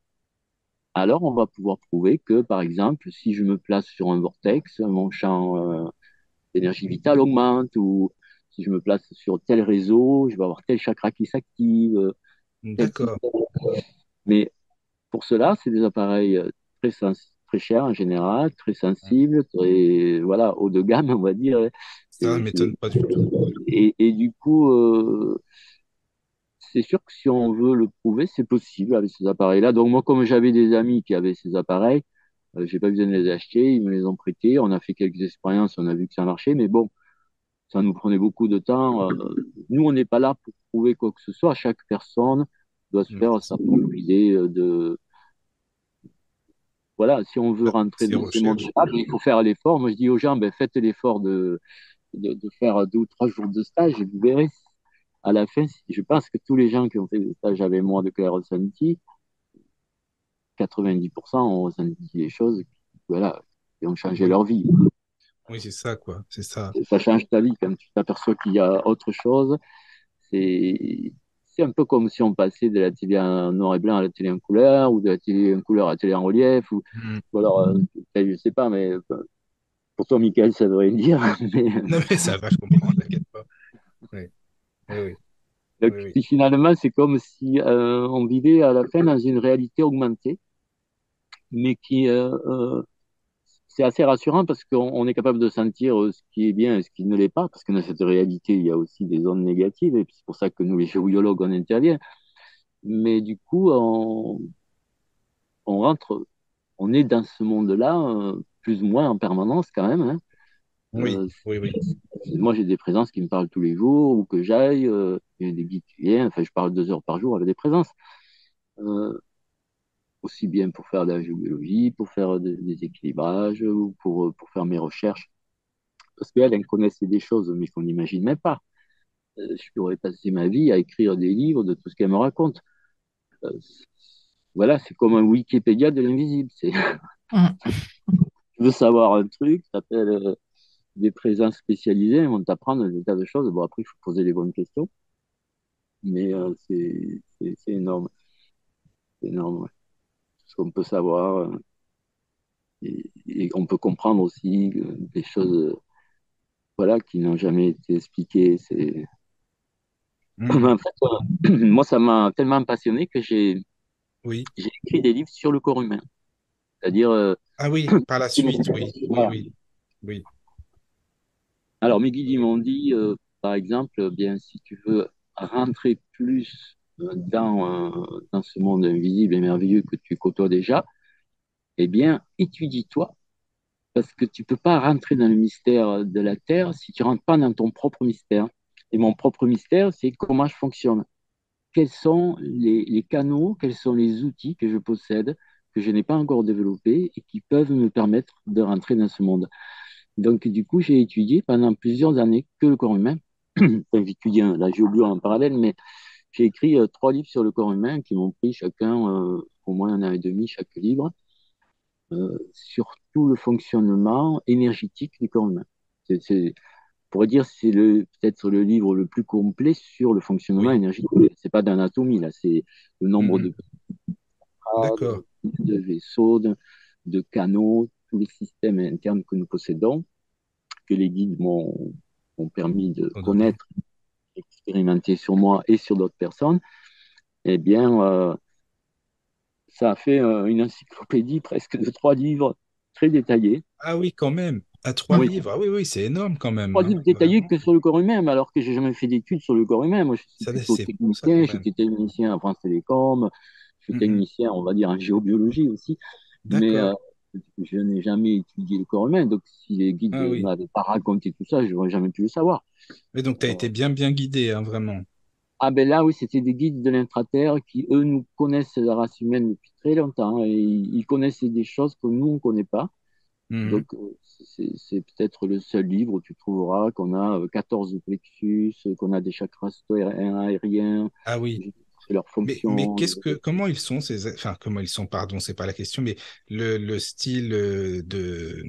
alors on va pouvoir prouver que, par exemple, si je me place sur un vortex, mon champ euh, d'énergie vitale augmente, ou si je me place sur tel réseau, je vais avoir tel chakra qui s'active. Euh, D'accord. Mais pour cela, c'est des appareils euh, très, très chers en général, très sensibles, très voilà, haut de gamme, on va dire. Ça ne m'étonne pas du tout. Et, et du coup, c'est sûr que si on veut le prouver, c'est possible avec ces appareils-là. Donc moi, comme j'avais des amis qui avaient ces appareils, euh, j'ai pas besoin de les acheter, ils me les ont prêtés. On a fait quelques expériences, on a vu que ça marchait, mais bon, ça nous prenait beaucoup de temps. Euh, nous, on n'est pas là pour prouver quoi que ce soit. Chaque personne doit se faire sa propre idée euh, de voilà, si on veut rentrer dans ce monde, il faut faire l'effort. Moi, je dis aux gens, ben, faites l'effort de, de, de, faire deux ou trois jours de stage et vous verrez à la fin, je pense que tous les gens qui ont fait des stages avec moi de Claire Ressenti, 90% ont ressenti des choses voilà, qui ont changé leur vie. Oui, c'est ça, quoi. C'est ça. Ça change ta vie quand tu t'aperçois qu'il y a autre chose. C'est c'est un peu comme si on passait de la télé en noir et blanc à la télé en couleur, ou de la télé en couleur à la télé en relief, ou, mm. alors, euh, je sais pas, mais euh, pour toi, Michael, ça veut rien dire. [LAUGHS] Non, mais ça va, je comprends, t'inquiète pas. Oui. Donc, finalement, c'est comme si euh, on vivait à la fin dans une réalité augmentée, mais qui euh, euh, c'est assez rassurant parce qu'on est capable de sentir ce qui est bien et ce qui ne l'est pas, parce que dans cette réalité, il y a aussi des zones négatives, et c'est pour ça que nous, les géologues, on intervient. Mais du coup, on, on rentre, on est dans ce monde-là, plus ou moins en permanence quand même. Hein. Oui, oui, oui. Moi, j'ai des présences qui me parlent tous les jours, ou que j'aille, euh, il des guides qui viennent, enfin, je parle deux heures par jour avec des présences. Euh, aussi bien pour faire de la géologie, pour faire des équilibrages, ou pour, euh, pour faire mes recherches. Parce qu'elles, elles connaissent des choses, mais qu'on n'imagine même pas. Euh, je pourrais passer ma vie à écrire des livres de tout ce qu'elles me racontent. Euh, voilà, c'est comme un Wikipédia de l'invisible. C'est... [LAUGHS] Tu veux savoir un truc, ça s'appelle des présences spécialisées, ils vont t'apprendre des tas de choses. Bon, après, il faut poser les bonnes questions. Mais euh, c'est énorme. C'est énorme, Ce qu'on peut savoir. Euh, et, on peut comprendre aussi euh, des choses voilà, qui n'ont jamais été expliquées. C'est. Mmh. [CLEARS THROAT] En fait, [CLEARS THROAT] moi, ça m'a tellement passionné que j'ai oui. écrit des livres sur le corps humain. C'est-à-dire. ah oui, [COUGHS] par la suite, oui. oui. oui. oui Alors, mes guides, ils m'ont dit, euh, par exemple, euh, bien, si tu veux rentrer plus euh, dans, ce monde invisible et merveilleux que tu côtoies déjà, eh bien, étudie-toi, parce que tu peux pas rentrer dans le mystère de la Terre si tu rentres pas dans ton propre mystère. Et mon propre mystère, c'est comment je fonctionne. Quels sont les, les canaux, quels sont les outils que je possède, que je n'ai pas encore développés et qui peuvent me permettre de rentrer dans ce monde. Donc, du coup, j'ai étudié pendant plusieurs années que le corps humain. [CLEARS THROAT] enfin, j'ai étudié la géobio en parallèle, mais j'ai écrit euh, trois livres sur le corps humain qui m'ont pris chacun euh, au moins un an et demi chaque livre, euh, sur tout le fonctionnement énergétique du corps humain. C'est, c'est, on pourrait dire c'est le peut-être le livre le plus complet sur le fonctionnement Oui. énergétique. C'est pas d'anatomie là, c'est le nombre Mhm. de, D'accord. De vaisseaux, de, de canaux, tous les systèmes internes que nous possédons, que les guides m'ont permis de connaître, expérimenter sur moi et sur d'autres personnes, eh bien, euh, ça a fait euh, une encyclopédie presque de trois livres très détaillés. Ah oui, quand même. À trois Oui, livres. Ah oui, oui, c'est énorme quand même. trois hein. livres détaillés que sur le corps humain, alors que j'ai jamais fait d'études sur le corps humain. Moi, je suis technicien, j'étais technicien à France Télécom, je suis Mhm. technicien, on va dire, en géobiologie aussi, mais euh, je n'ai jamais étudié le corps humain, donc si les guides Ah ne m'avaient pas raconté tout ça, je n'aurais jamais pu le savoir. Mais donc, tu as Euh, été bien, bien guidé, hein, vraiment. ah ben là, oui, c'était des guides de l'intraterre qui, eux, nous connaissent la race humaine depuis très longtemps et ils connaissent des choses que nous, on ne connaît pas. Mhm. Donc, euh, c'est peut-être le seul livre où tu trouveras qu'on a euh, 14 plexus, euh, qu'on a des chakras aériens, Ah oui. Leurs Mais, mais qu'est-ce que, comment ils sont ces, enfin, comment ils sont, pardon, c'est pas la question, mais le, le style euh, de,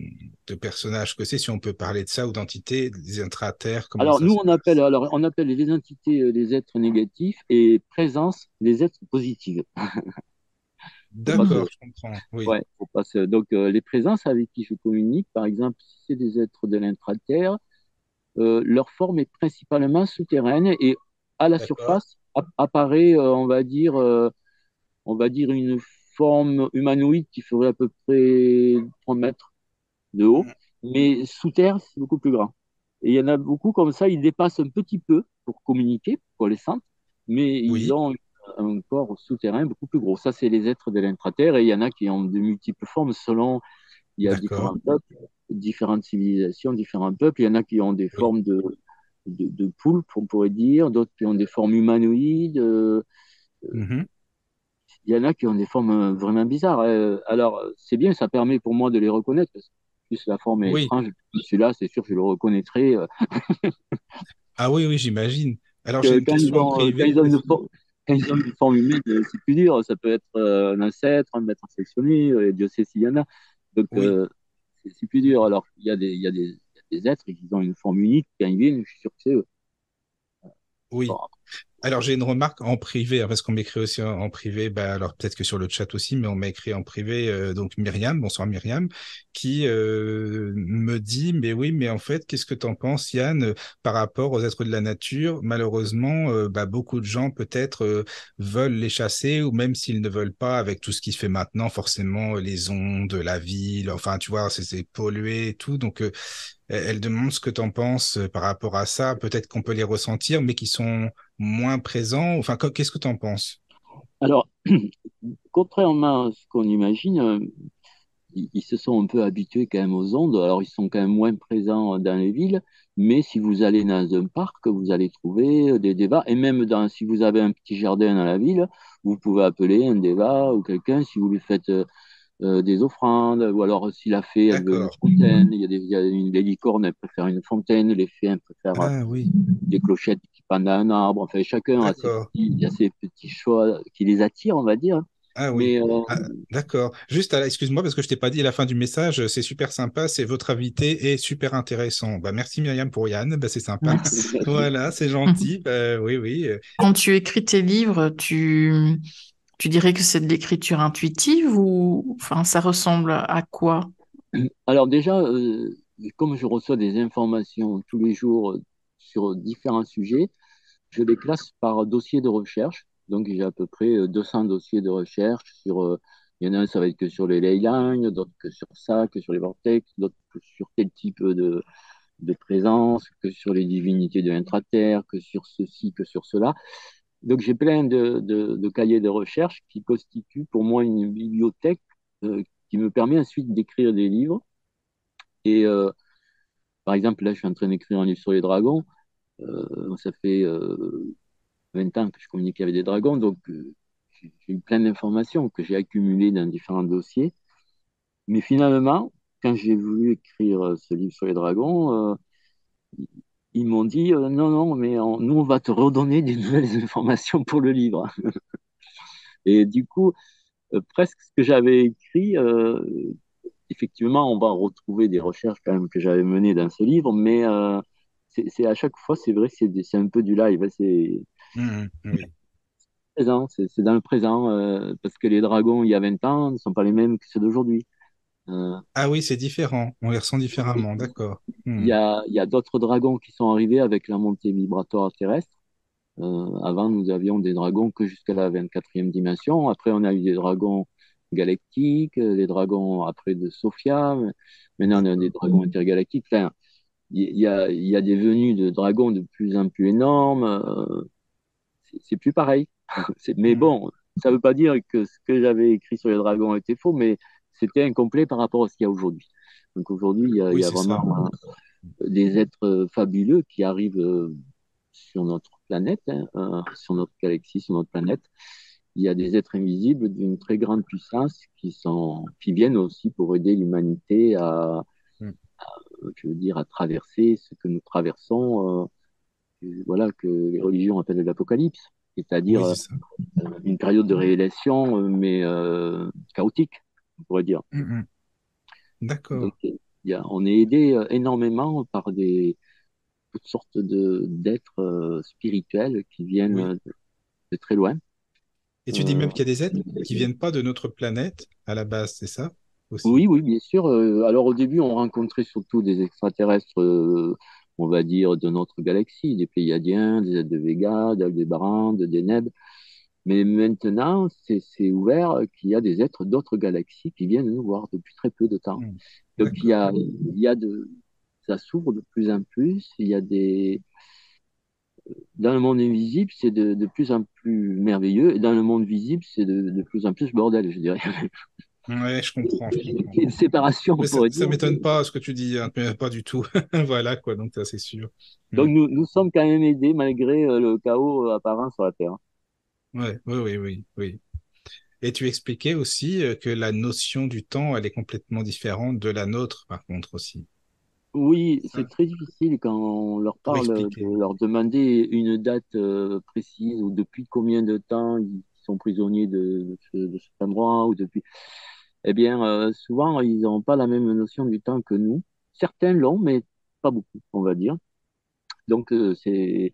de personnage que c'est, si on peut parler de ça, ou d'entité, des intraterres, Alors, nous, on appelle, alors, on appelle les entités euh, des êtres négatifs et présence des êtres positifs. [LAUGHS] D'accord, je comprends. Oui. ouais, donc, euh, les présences avec qui je communique, par exemple, si c'est des êtres de l'intraterre, euh, leur forme est principalement souterraine et à la surface apparaît, euh, on va dire, euh, on va dire une forme humanoïde qui ferait à peu près 3 mètres de haut, Mhm. mais sous terre, c'est beaucoup plus grand. Et il y en a beaucoup comme ça, ils dépassent un petit peu pour communiquer, pour les sente, mais ils ont un corps souterrain beaucoup plus gros. Ça, c'est les êtres de l'intraterre, et il y en a qui ont de multiples formes selon, il y a différents peuples, différentes civilisations, différents peuples. Il y en a qui ont des Oui. formes de, de, de poulpe, on pourrait dire, d'autres qui ont des formes humanoïdes, euh, Mhm. il y en a qui ont des formes euh, vraiment bizarres. Euh, alors, c'est bien, ça permet pour moi de les reconnaître, parce que plus la forme est Oui. étrange, celui-là, c'est sûr je le reconnaîtrai. [LAUGHS] Ah oui, oui, j'imagine. Alors, j'ai une quand question ont, quand ils ont for- quand ils ont une forme humaine, c'est plus dur. Ça peut être euh, un ancêtre, un maître sectionné, euh, Dieu sait s'il y en a. Donc, Oui. euh, c'est plus dur. Alors, il y a des, il y a des, des êtres qui ont une forme unique. Quand ils viennent, je suis sûr que c'est eux. Oui. Bon, Alors, j'ai une remarque en privé, hein, parce qu'on m'écrit aussi en, en privé, bah, alors peut-être que sur le chat aussi, mais on m'a écrit en privé, euh, donc Myriam, bonsoir Myriam, qui euh, me dit, mais oui, mais en fait, qu'est-ce que t'en penses, Yann, par rapport aux êtres de la nature? Malheureusement, euh, bah, beaucoup de gens peut-être euh, veulent les chasser, ou même s'ils ne veulent pas, avec tout ce qui se fait maintenant, forcément, les ondes, la ville, enfin, tu vois, c'est pollué et tout, donc elle demande ce que t'en penses euh, par rapport à ça. Peut-être qu'on peut les ressentir, mais qui sont moins présents. Enfin, qu- qu'est-ce que tu en penses? Alors, [CLEARS THROAT] contrairement à ce qu'on imagine, euh, ils, se sont un peu habitués quand même aux ondes. Alors, ils sont quand même moins présents dans les villes. Mais si vous allez dans un parc, vous allez trouver des débats. Et même si vous avez un petit jardin dans la ville, vous pouvez appeler un débat ou quelqu'un si vous lui faites euh, euh, des offrandes. Ou alors, si la fée, elle veut une fontaine, il y a des, il y a une, les licornes, elles préfèrent une fontaine. Les fées, elles préfèrent euh, Ah oui, des clochettes qui pendent à un arbre. Enfin, chacun a ses petits, il y a ses petits choix qui les attirent, on va dire. Ah oui. Euh, Ah, d'accord. Juste, la- excuse-moi parce que je t'ai pas dit à la fin du message, c'est super sympa, c'est votre invité est super intéressant. Bah, merci Myriam pour Yann, bah, c'est sympa. [LAUGHS] Voilà, c'est gentil. Bah, oui, oui. euh, Quand tu écris tes livres, tu, tu dirais que c'est de l'écriture intuitive ou enfin ça ressemble à quoi? Alors déjà, euh, comme je reçois des informations tous les jours euh, sur différents sujets, je les classe par dossier de recherche. Donc j'ai à peu près euh, 200 dossiers de recherche sur, euh, il y en a un, ça va être que sur les ley lines, d'autres que sur ça, que sur les vortex, d'autres que sur tel type de, de présence, que sur les divinités de l'intraterre, que sur ceci, que sur cela. Donc j'ai plein de, cahiers de recherche qui constituent pour moi une bibliothèque euh, qui me permet ensuite d'écrire des livres. Et euh, par exemple, là, je suis en train d'écrire un livre sur les dragons. Euh, ça fait 20 ans que je communique avec des dragons, donc j'ai eu plein d'informations que j'ai accumulées dans différents dossiers. Mais finalement, quand j'ai voulu écrire ce livre sur les dragons, ils m'ont dit non, non, mais nous, on va te redonner des [LAUGHS] nouvelles informations pour le livre. [LAUGHS] Et du coup, presque ce que j'avais écrit, effectivement, on va retrouver des recherches quand même que j'avais menées dans ce livre, mais c'est à chaque fois, c'est vrai, c'est un peu du live. C'est mmh, mmh, présent, c'est dans le présent, parce que les dragons, il y a 20 ans, ne sont pas les mêmes que ceux d'aujourd'hui. Euh, ah oui, c'est différent. On les ressent différemment, d'accord. Il y a, il y a d'autres dragons qui sont arrivés avec la montée vibratoire terrestre. Euh, avant, nous avions des dragons que jusqu'à la 24e dimension. Après, on a eu des dragons galactiques, des dragons après de Sophia. Maintenant, on a des dragons intergalactiques. Enfin, il y a, y a des venues de dragons de plus en plus énormes. Euh, c'est plus pareil. [LAUGHS] Mais bon, ça ne veut pas dire que ce que j'avais écrit sur les dragons était faux, mais c'était incomplet par rapport à ce qu'il y a aujourd'hui. Donc aujourd'hui, il y a, vraiment des êtres fabuleux qui arrivent euh, sur notre planète, hein, euh, sur notre galaxie, sur notre planète. Il y a des êtres invisibles d'une très grande puissance qui, sont, qui viennent aussi pour aider l'humanité à, hmm. je veux dire, à traverser ce que nous traversons, euh, voilà, que les religions appellent l'apocalypse, c'est-à-dire une période de révélation, mais chaotique on pourrait dire. Mm, mm. D'accord. on est aidé euh, énormément par des toutes sortes de d'êtres euh, spirituels qui viennent de, très loin. Et tu dis même qu'il y a des êtres euh, qui viennent pas de notre planète à la base, c'est ça Oui, oui, bien sûr. alors au début, on rencontrait surtout des extraterrestres, on va dire, de notre galaxie, des Pléiadiens, des êtres de Vega, d'Aldébaran, de Deneb. Mais maintenant, c'est ouvert qu'il y a des êtres d'autres galaxies qui viennent nous voir depuis très peu de temps. Mmh. Donc il y a, il y a de, ça s'ouvre de plus en plus. Il y a des, dans le monde invisible, c'est de, de, plus en plus merveilleux, et dans le monde visible, c'est de, de, plus en plus bordel, je dirais. Ouais, je [LAUGHS] comprends. Une séparation. ça, ça m'étonne pas ce que tu dis, hein, pas du tout. [LAUGHS] voilà quoi, donc c'est sûr. Donc mmh. nous, nous sommes quand même aidés malgré euh, le chaos apparent sur la Terre. Ouais, oui, oui, oui, oui. Et tu expliquais aussi euh, que la notion du temps, elle est complètement différente de la nôtre, par contre, aussi. Oui, c'est très difficile quand on leur parle de leur demander une date euh, précise ou depuis combien de temps ils sont prisonniers de, de, cet endroit ou depuis. Eh bien, euh, souvent, ils n'ont pas la même notion du temps que nous. Certains l'ont, mais pas beaucoup, on va dire. Donc, c'est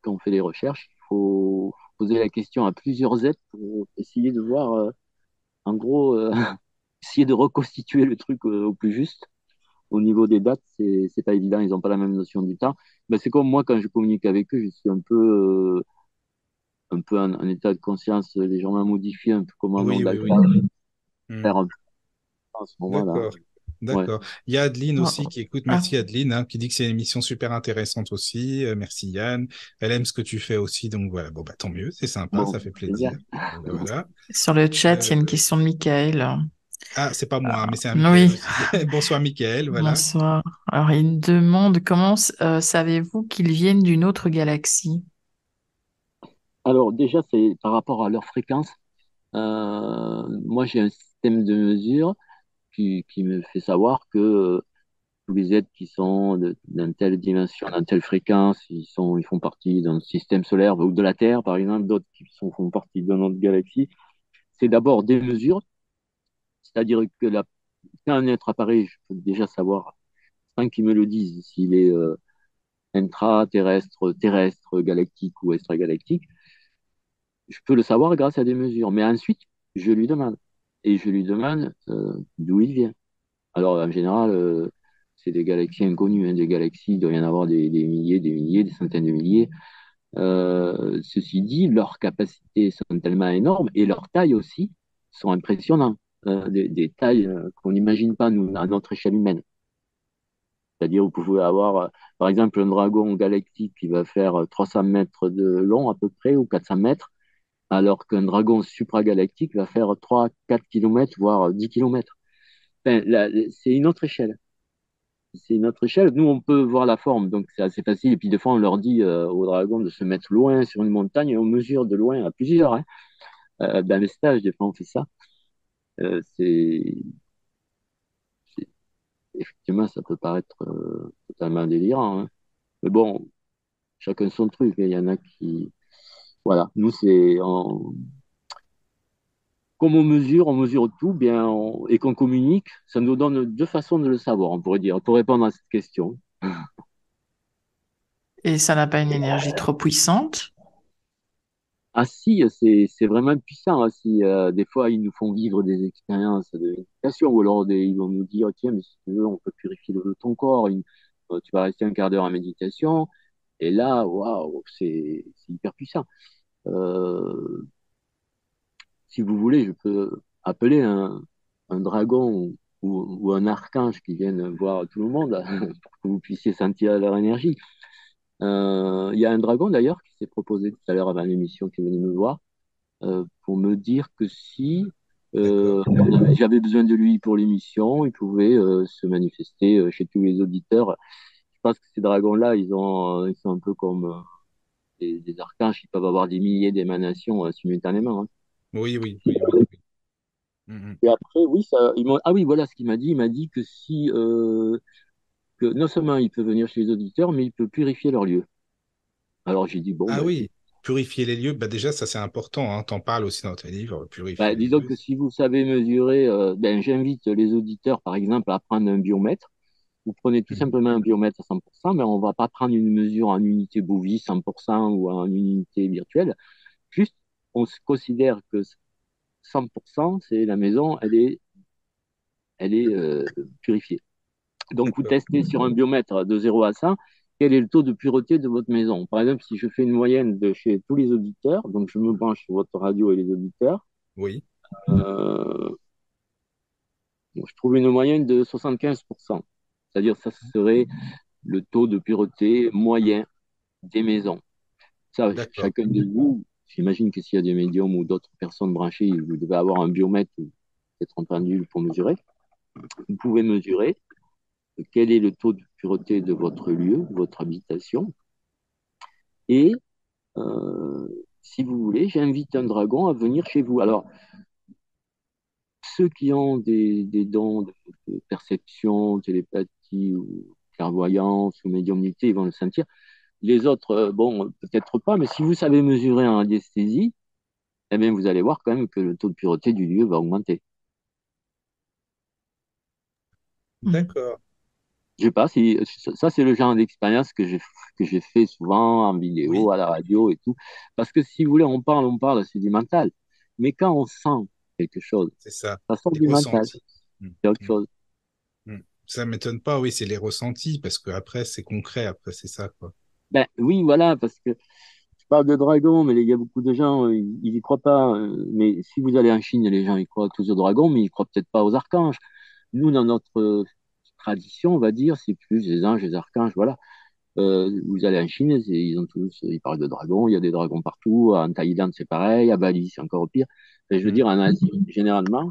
quand on fait des recherches, il faut, poser la question à plusieurs êtres pour essayer de voir, euh, en gros, euh, [LAUGHS] essayer de reconstituer le truc euh, au plus juste. Au niveau des dates, c'est pas évident, ils n'ont pas la même notion du temps. Mais c'est comme moi, quand je communique avec eux, je suis un peu, un peu en, état de conscience légèrement modifié, un peu comme un oui, oui, hmm. faire un peu en ce moment-là. D'accord. Il y a Adeline ah, aussi qui écoute. Merci ah. Adeline, hein, qui dit que c'est une émission super intéressante aussi. Euh, merci Yann. Elle aime ce que tu fais aussi. Donc voilà, bon, bah, tant mieux, c'est sympa, ça fait plaisir. Voilà. Sur le chat, il y a une euh, question de Michael. Ah, c'est pas moi, mais c'est un Oui. [LAUGHS] Bonsoir Michael, voilà. Bonsoir. Alors, il demande comment euh, savez-vous qu'ils viennent d'une autre galaxie? Alors, déjà, c'est par rapport à leur fréquence. moi, j'ai un système de mesure qui, me fait savoir que euh, tous les êtres qui sont d'une telle dimension, d'une telle fréquence, ils, sont, ils font partie d'un système solaire ou de la Terre, par exemple, d'autres qui sont, font partie de notre galaxie. C'est d'abord des mesures, c'est-à-dire que la, quand un être apparaît, je peux déjà savoir, sans qu'ils me le disent, s'il est euh, intra-terrestre, terrestre, galactique ou extragalactique, je peux le savoir grâce à des mesures. Mais ensuite, je lui demande et je lui demande euh, d'où il vient. Alors, en général, euh, c'est des galaxies inconnues, hein, des galaxies, il doit y en avoir des, milliers, des milliers, des centaines de milliers. Euh, ceci dit, leurs capacités sont tellement énormes et leurs tailles aussi sont impressionnantes, des, tailles qu'on n'imagine pas nous, à notre échelle humaine. C'est-à-dire, vous pouvez avoir, par exemple, un dragon galactique qui va faire 300 mètres de long à peu près, ou 400 mètres, alors qu'un dragon supragalactique va faire 3, 4 km, voire 10 km. C'est une autre échelle. C'est une autre échelle. Nous, on peut voir la forme, donc c'est assez facile. Et puis, des fois, on leur dit euh, aux dragons de se mettre loin sur une montagne et on mesure de loin à plusieurs. Hein. Euh, dans les stages, des fois, on fait ça. Euh, c'est effectivement, ça peut paraître euh, totalement délirant. Hein. Mais bon, chacun son truc. Il y en a qui. Voilà, nous, c'est. Comme on mesure, on mesure tout bien et qu'on communique, ça nous donne deux façons de le savoir, on pourrait dire, pour répondre à cette question. [LAUGHS] Et ça n'a pas une énergie trop puissante? Ah si, c'est vraiment puissant. Hein. Si, euh, des fois, ils nous font vivre des expériences de méditation, ou alors ils vont nous dire, tiens, mais si tu veux, on peut purifier le, ton corps, euh, tu vas rester un quart d'heure en méditation. Et là, waouh, c'est hyper puissant. Euh, si vous voulez, je peux appeler un, un dragon ou, ou, un archange qui vienne voir tout le monde [LAUGHS] pour que vous puissiez sentir leur énergie. Euh, il y a un dragon d'ailleurs qui s'est proposé tout à l'heure avant l'émission qui est venu me voir euh, pour me dire que si euh, j'avais besoin de lui pour l'émission, il pouvait se manifester chez tous les auditeurs. Je pense que ces dragons-là, ils, ont, ils sont un peu comme des, des, archanges, ils peuvent avoir des milliers d'émanations simultanément. Hein. Oui, oui. Mm, mm. Et après, oui, ça, ah oui, voilà ce qu'il m'a dit. Il m'a dit que si que non seulement il peut venir chez les auditeurs, mais il peut purifier leurs lieux. Alors j'ai dit, bon. Ah bah, oui, purifier les lieux, bah déjà, ça c'est important. Hein. Tu en parles aussi dans tes livres, purifier. Bah, disons que si vous savez mesurer, euh, ben, j'invite les auditeurs, par exemple, à prendre un biomètre. Vous prenez tout mmh. simplement un biomètre à 100%, mais on ne va pas prendre une mesure en unité bovie 100% ou en unité virtuelle. Juste, on se considère que 100%, c'est la maison, elle est, elle est euh, purifiée. Donc, vous testez sur un biomètre de 0 à 100, quel est le taux de pureté de votre maison? Par exemple, si je fais une moyenne de chez tous les auditeurs, donc je me branche sur votre radio et les auditeurs, oui. Euh, je trouve une moyenne de 75%. C'est-à-dire ça serait le taux de pureté moyen des maisons. Ça, chacun de vous, j'imagine que s'il y a des médiums ou d'autres personnes branchées, vous devez avoir un biomètre peut-être un pendule pour mesurer. Vous pouvez mesurer quel est le taux de pureté de votre lieu, votre habitation. Et euh, si vous voulez, j'invite un dragon à venir chez vous. Alors, ceux qui ont des, dons de, perception, télépathie ou clairvoyance ou médiumnité, ils vont le sentir. Les autres, euh, bon, peut-être pas, mais si vous savez mesurer en anesthésie, eh bien, vous allez voir quand même que le taux de pureté du lieu va augmenter. D'accord. Je sais pas si ça c'est le genre d'expérience que j'ai que j'ai fait souvent en vidéo, à la radio et tout. Parce que si vous voulez, on parle, on parle, c'est du mental. Mais quand on sent quelque chose, c'est ça. Ça sort du mental. Mmh. C'est autre mmh. chose. Mmh. Ça m'étonne pas, oui, c'est les ressentis parce que après c'est concret, après c'est ça quoi. Ben oui, voilà, parce que je parle de dragon, mais il y a beaucoup de gens, euh, ils y croient pas. Euh, mais si vous allez en Chine, les gens ils croient tous aux dragons, mais ils croient peut-être pas aux archanges. Nous, dans notre tradition, on va dire, c'est plus les anges, les archanges, voilà. Euh, vous allez en Chine, ils ont tous, ils parlent de dragons, il y a des dragons partout. En Thaïlande, c'est pareil. À Bali, c'est encore pire. je veux mm. dire, en Asie, généralement,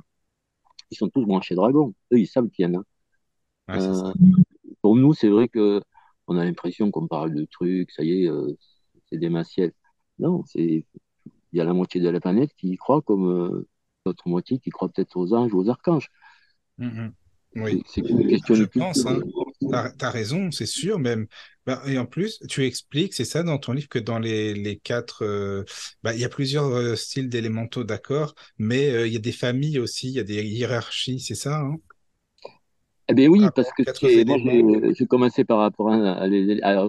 ils sont tous branchés dragons. Eux, ils savent qu'il y en a. Euh, pour nous, c'est vrai que on a l'impression qu'on parle de trucs, ça y est, euh, c'est démentiel. Non, c'est il y a la moitié de la planète qui y croit comme l'autre moitié qui croit peut-être aux anges ou aux archanges. Mm-hmm. Oui, c'est une question je pense. Hein. Tu as, raison, c'est sûr même. Bah, et en plus, tu expliques, c'est ça dans ton livre, que dans les, les quatre, euh, bah, il y a plusieurs euh, styles d'élémentaux, d'accord, mais euh, il y a des familles aussi, il y a des hiérarchies, c'est ça hein? Eh bien oui, parce que moi, j'ai commencé par rapport à,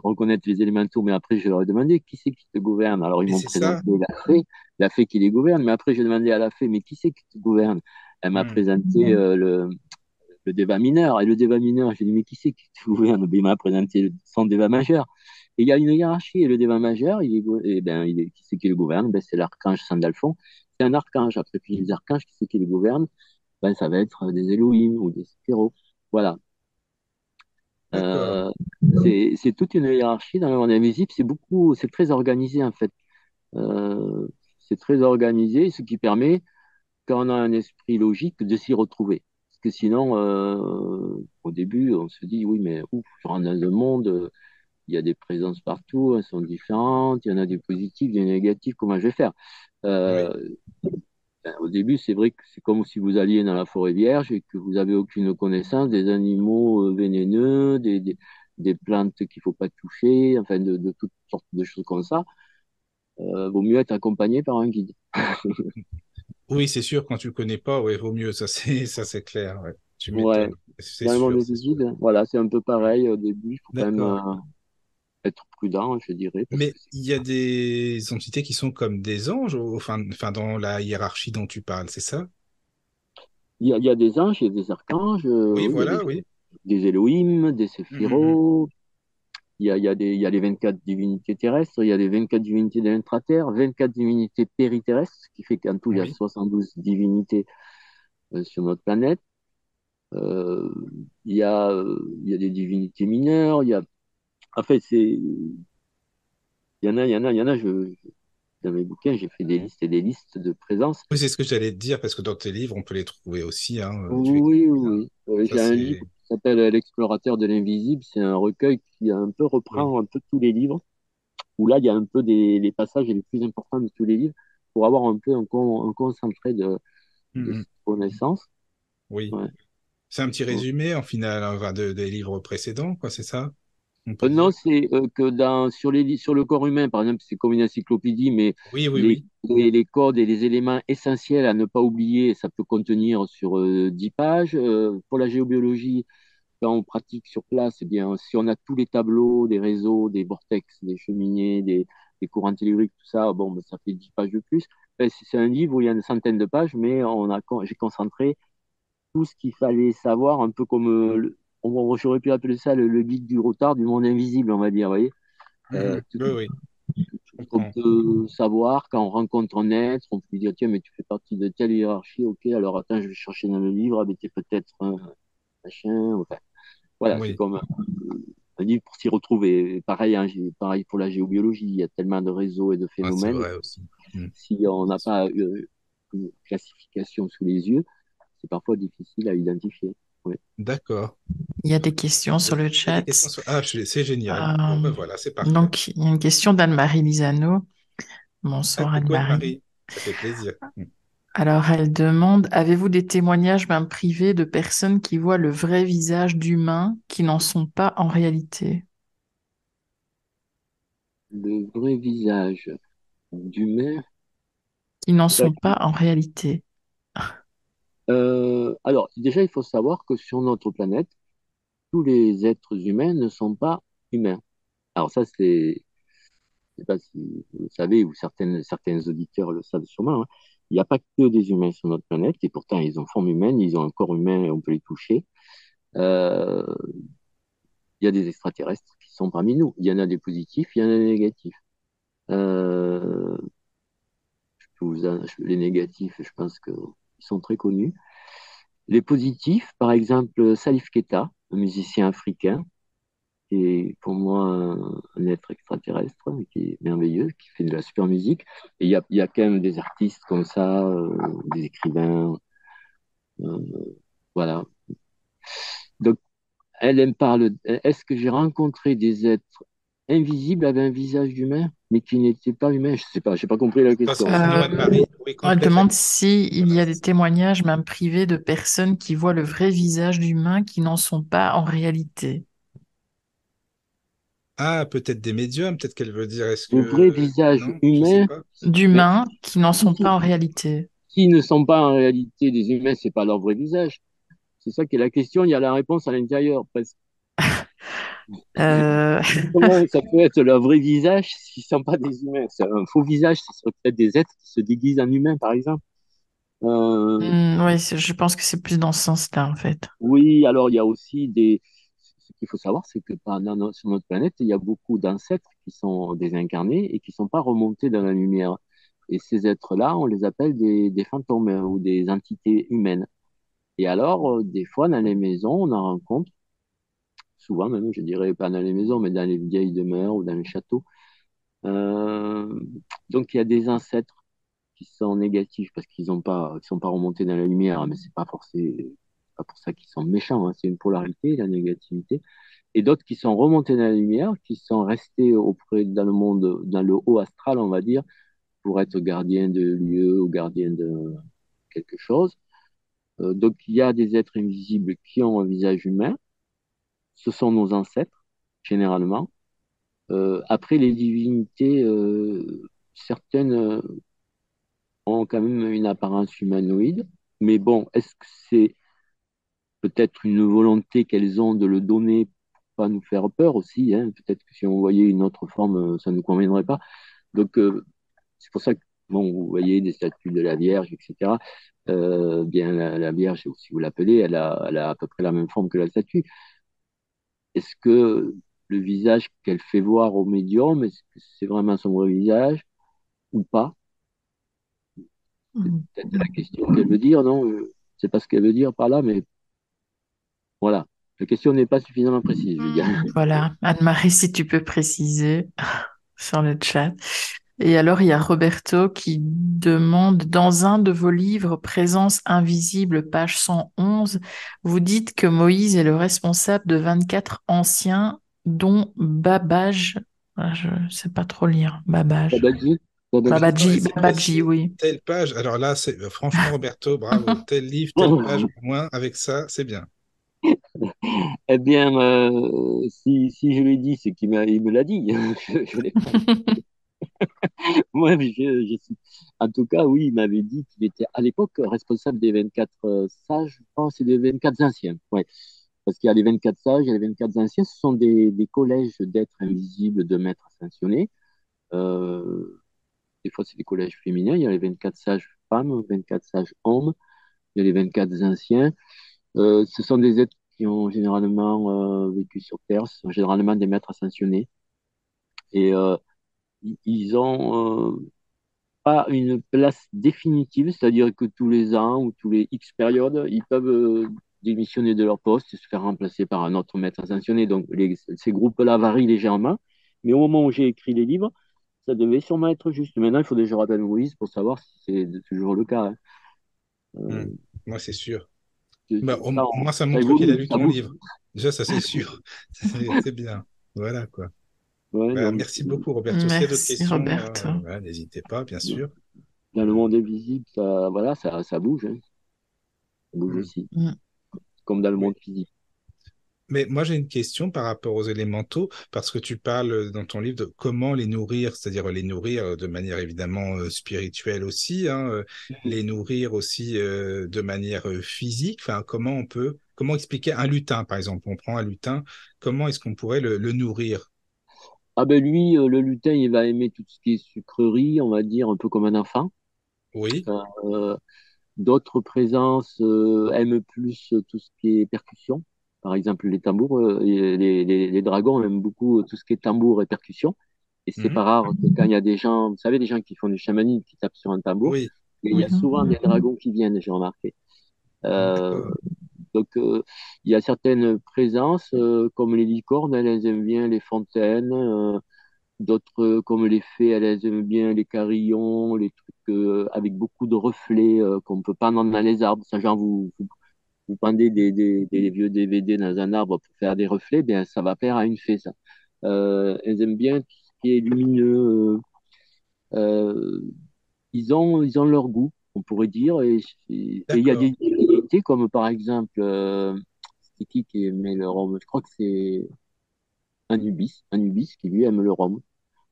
reconnaître les élémentaux, mais après je leur ai demandé qui c'est qui te gouverne? Alors ils m'ont présenté la fée, la fée qui les gouverne, mais après j'ai demandé à la fée, mais qui c'est qui te gouverne? Elle m'a hmm. présenté le, le débat mineur. Et le débat mineur, j'ai dit, mais qui c'est qui gouverne Il m'a présenté son débat majeur. Et il y a une hiérarchie. Et le débat majeur, il est, eh ben, il est, qui c'est qui le gouverne? Ben, C'est l'archange Sandalphon. C'est un archange. Après, puis les archanges, qui c'est qui le gouverne? Ben, Ça va être des Elohim ou des Sphéros. Voilà. Euh, c'est toute une hiérarchie dans le monde invisible. C'est beaucoup, c'est très organisé en fait. Euh, c'est très organisé, ce qui permet, quand on a un esprit logique, de s'y retrouver. Parce que sinon, euh, au début, on se dit, oui, mais ouf, dans le monde, il y a des présences partout, elles sont différentes, il y en a des positifs, des négatifs, comment je vais faire? Euh, ben, Au début, c'est vrai que c'est comme si vous alliez dans la forêt vierge et que vous n'avez aucune connaissance des animaux euh, vénéneux, des, des, des plantes qu'il ne faut pas toucher, enfin de, de, toutes sortes de choses comme ça. Euh, vaut mieux être accompagné par un guide. [LAUGHS] oui, c'est sûr, quand tu ne le connais pas, ouais, vaut mieux, ça c'est, [LAUGHS] ça c'est clair. Ouais. Tu ouais. C'est voilà, c'est un peu pareil au début. Il faut quand même euh, être prudent, je dirais. Mais il y a des entités qui sont comme des anges, enfin, enfin dans la hiérarchie dont tu parles, c'est ça? Il y, a, il y, a, des anges, il y a des archanges. Oui, voilà, des, oui. Des Elohim, des Séphiros. Mm-hmm. Il y, a, il, y a des, il y a les 24 divinités terrestres, il y a les 24 divinités de l'intraterre, 24 divinités périterrestres, ce qui fait qu'en tout, il y a 72 divinités euh, sur notre planète. Euh, il, y a, il y a des divinités mineures, il y a en fait, c'est. Il y en a, il y en a, il y en a, je, dans mes bouquins, j'ai fait des listes et des listes de présence. Oui, c'est ce que j'allais te dire, parce que dans tes livres, on peut les trouver aussi. Hein, oui, oui, oui. Euh, j'ai un livre s'appelle L'explorateur de l'invisible. C'est un recueil qui un peu reprend un peu tous les livres, où là, il y a un peu des les passages les plus importants de tous les livres, pour avoir un peu un, un concentré de, mmh. connaissances. Oui. C'est un petit résumé, en final, hein, de, des livres précédents, quoi, c'est ça? Euh, non, c'est euh, que dans, sur, les, sur le corps humain, par exemple, c'est comme une encyclopédie, mais oui, oui, les, les, codes et les éléments essentiels à ne pas oublier, ça peut contenir sur euh, 10 pages. Euh, pour la géobiologie, quand on pratique sur place, eh bien, si on a tous les tableaux, des réseaux, des vortex, des cheminées, des, des courants telluriques, tout ça, bon, ben, ça fait 10 pages de plus. c'est un livre où il y a une centaine de pages, mais on a, j'ai concentré tout ce qu'il fallait savoir, un peu comme on, j'aurais pu appeler ça le, guide du retard du monde invisible, on va dire, vous voyez. Euh, oui, oui. On peut savoir quand on rencontre un être, on peut dire tiens mais tu fais partie de telle hiérarchie, ok alors attends je vais chercher dans le livre, ah, mais tu peut-être un machin, enfin voilà c'est comme un, livre pour s'y retrouver. Pareil, hein, pareil pour la géobiologie, il y a tellement de réseaux et de phénomènes. aussi. Hmm. Si on n'a pas euh, une classification sous les yeux, c'est parfois difficile à identifier. D'accord. Il y a des questions sur le chat. Ah, c'est génial. Euh, ben voilà, c'est parfait. Donc, il y a une question d'Anne-Marie Lisano. Bonsoir ah, Anne-Marie. Ça fait plaisir. Alors, elle demande Avez-vous des témoignages même privés de personnes qui voient le vrai visage d'humains qui n'en sont pas en réalité? Le vrai visage d'humains Qui n'en sont pas en réalité. Euh, alors, déjà, il faut savoir que sur notre planète, tous les êtres humains ne sont pas humains. Alors ça, c'est, je sais pas si vous le savez ou certains auditeurs le savent sûrement. Hein. Il n'y a pas que des humains sur notre planète et pourtant ils ont forme humaine, ils ont un corps humain et on peut les toucher. Euh, il y a des extraterrestres qui sont parmi nous. Il y en a des positifs, il y en a des négatifs. Euh, les négatifs, je pense sont très connus. Les positifs, par exemple, Salif Keita, un musicien africain, qui est pour moi un, être extraterrestre, qui est merveilleux, qui fait de la super musique. Et il y a, y a, quand même des artistes comme ça, euh, des écrivains. Euh, voilà. Donc, elle, elle me parle. Est-ce que j'ai rencontré des êtres invisibles avec un visage humain mais qui n'était pas humain. Je sais pas, j'ai pas compris la question. Euh, on demande si il y a des témoignages, même privés, de personnes qui voient le vrai visage d'humains qui n'en sont pas en réalité. Ah, peut-être des médiums, peut-être qu'elle veut dire est-ce que le vrai visage humain d'humains qui n'en sont pas en réalité. Qui ne sont pas en réalité des humains, c'est pas leur vrai visage. C'est ça qui est la question. Il y a la réponse à l'intérieur. Parce [LAUGHS] euh, Comment ça peut être leur vrai visage s'ils ne sont pas des humains? C'est un faux visage, ce serait peut-être des êtres qui se déguisent en humains, par exemple. Euh... Hmm, oui, je pense que c'est plus dans ce sens-là, en fait. Oui, alors il y a aussi des. Ce qu'il faut savoir, c'est que sur notre planète, il y a beaucoup d'ancêtres qui sont désincarnés et qui ne sont pas remontés dans la lumière. Et ces êtres-là, on les appelle des, des fantômes ou des entités humaines. Et alors, euh, des fois, dans les maisons, on en rencontre souvent même, je dirais, pas dans les maisons, mais dans les vieilles demeures ou dans les châteaux. Euh, donc il y a des ancêtres qui sont négatifs parce qu'ils n'ont pas, sont pas remontés dans la lumière, mais c'est pas forcément pas pour ça qu'ils sont méchants. Hein. C'est une polarité, la négativité. Et d'autres qui sont remontés dans la lumière, qui sont restés auprès dans le monde, dans le haut astral, on va dire, pour être gardien de lieu ou gardien de quelque chose. Euh, donc il y a des êtres invisibles qui ont un visage humain. Ce sont nos ancêtres, généralement. Euh, après, les divinités, euh, certaines euh, ont quand même une apparence humanoïde. Mais bon, est-ce que c'est peut-être une volonté qu'elles ont de le donner pour pas nous faire peur aussi hein? Peut-être que si on voyait une autre forme, ça ne nous conviendrait pas. Donc, c'est pour ça que bon, vous voyez des statues de la Vierge, etc. bien, la, Vierge, si vous l'appelez, elle a, elle a à peu près la même forme que la statue. Est-ce que le visage qu'elle fait voir au médium, est-ce que c'est vraiment son vrai visage ou pas? C'est mm. peut-être la question qu'elle veut dire, non? C'est pas ce qu'elle veut dire par là, mais voilà. La question n'est pas suffisamment précise. Mm. Voilà. Anne-Marie, si tu peux préciser [LAUGHS] sur le chat. Et alors, il y a Roberto qui demande, dans un de vos livres, Présence invisible, page 111, vous dites que Moïse est le responsable de 24 anciens dont Babage, ah, je ne sais pas trop lire, Babage. Babaji. Babaji, oui. Telle page, alors là, c'est euh, franchement, Roberto, bravo. [LAUGHS] tel livre, telle page, au moins, avec ça, c'est bien. [LAUGHS] eh bien, euh, si, si, je l'ai dit, c'est qu'il me l'a dit. je, [LAUGHS] je l'ai [LAUGHS] Moi, je, je, en tout cas, oui, il m'avait dit qu'il était à l'époque responsable des 24 euh, sages, je pense, et des 24 anciens. Ouais parce qu'il y a les 24 sages, a les 24 anciens, ce sont des, collèges d'êtres invisibles, de maîtres ascensionnés. Euh, des fois, c'est des collèges féminins, il y a les 24 sages femmes, 24 sages hommes, il y a les 24 anciens. Euh, ce sont des êtres qui ont généralement vécu sur Terre, ce sont généralement des maîtres ascensionnés. Et ils ont pas une place définitive, c'est-à-dire que tous les ans ou tous les X périodes, ils peuvent démissionner de leur poste et se faire remplacer par un autre maître ascensionné. Donc ces groupes-là varient légèrement. Mais au moment où j'ai écrit les livres, ça devait sûrement être juste. Maintenant, il faut déjà rappelle Moïse pour savoir si c'est toujours le cas. Hein. Euh, hmm. Moi, c'est sûr. Bah, moi, ça montre qu'il a lu ton livre. Déjà, ça, c'est sûr. [LAUGHS] c'est bien. Voilà, quoi. Bah, merci beaucoup, Roberto. Merci, d'autres questions, euh, n'hésitez pas, bien sûr. Dans le monde invisible, ça, voilà, ça, ça bouge. Hein. Ça bouge hmm. aussi. Hmm comme dans le monde physique. Mais moi, j'ai une question par rapport aux élémentaux, parce que tu parles dans ton livre de comment les nourrir, c'est-à-dire les nourrir de manière évidemment euh, spirituelle aussi, hein, euh, mm-hmm. les nourrir aussi euh, de manière physique. Enfin, comment on peut, comment expliquer un lutin, par exemple? On prend un lutin, comment est-ce qu'on pourrait le, nourrir? Ah ben lui, le lutin, il va aimer tout ce qui est sucrerie, on va dire, un peu comme un enfant. Oui. D'autres présences euh, aiment plus tout ce qui est percussion. Par exemple, les tambours, euh, les, les, les, dragons aiment beaucoup tout ce qui est tambour et percussion. Et c'est mhm. pas rare que quand il y a des gens, vous savez, des gens qui font du chamanisme, qui tapent sur un tambour, il y a mhm. souvent des dragons qui viennent, j'ai remarqué. Euh, donc, euh, il y a certaines présences, comme les licornes, elles aiment bien les fontaines, D'autres, euh, comme les fées, elles aiment bien les carillons, les trucs euh, avec beaucoup de reflets euh, qu'on peut pas dans les arbres. Ça, genre, vous, vous, pendez des, des, des, vieux DVD dans un arbre pour faire des reflets, bien, ça va plaire à une fée, ça. elles aiment bien tout ce qui est lumineux. ils, ont, ils ont leur goût, on pourrait dire. Et il y a des comme par exemple, c'est qui qui aimait le rhum Je crois que c'est Anubis, Anubis qui lui aime le rhum.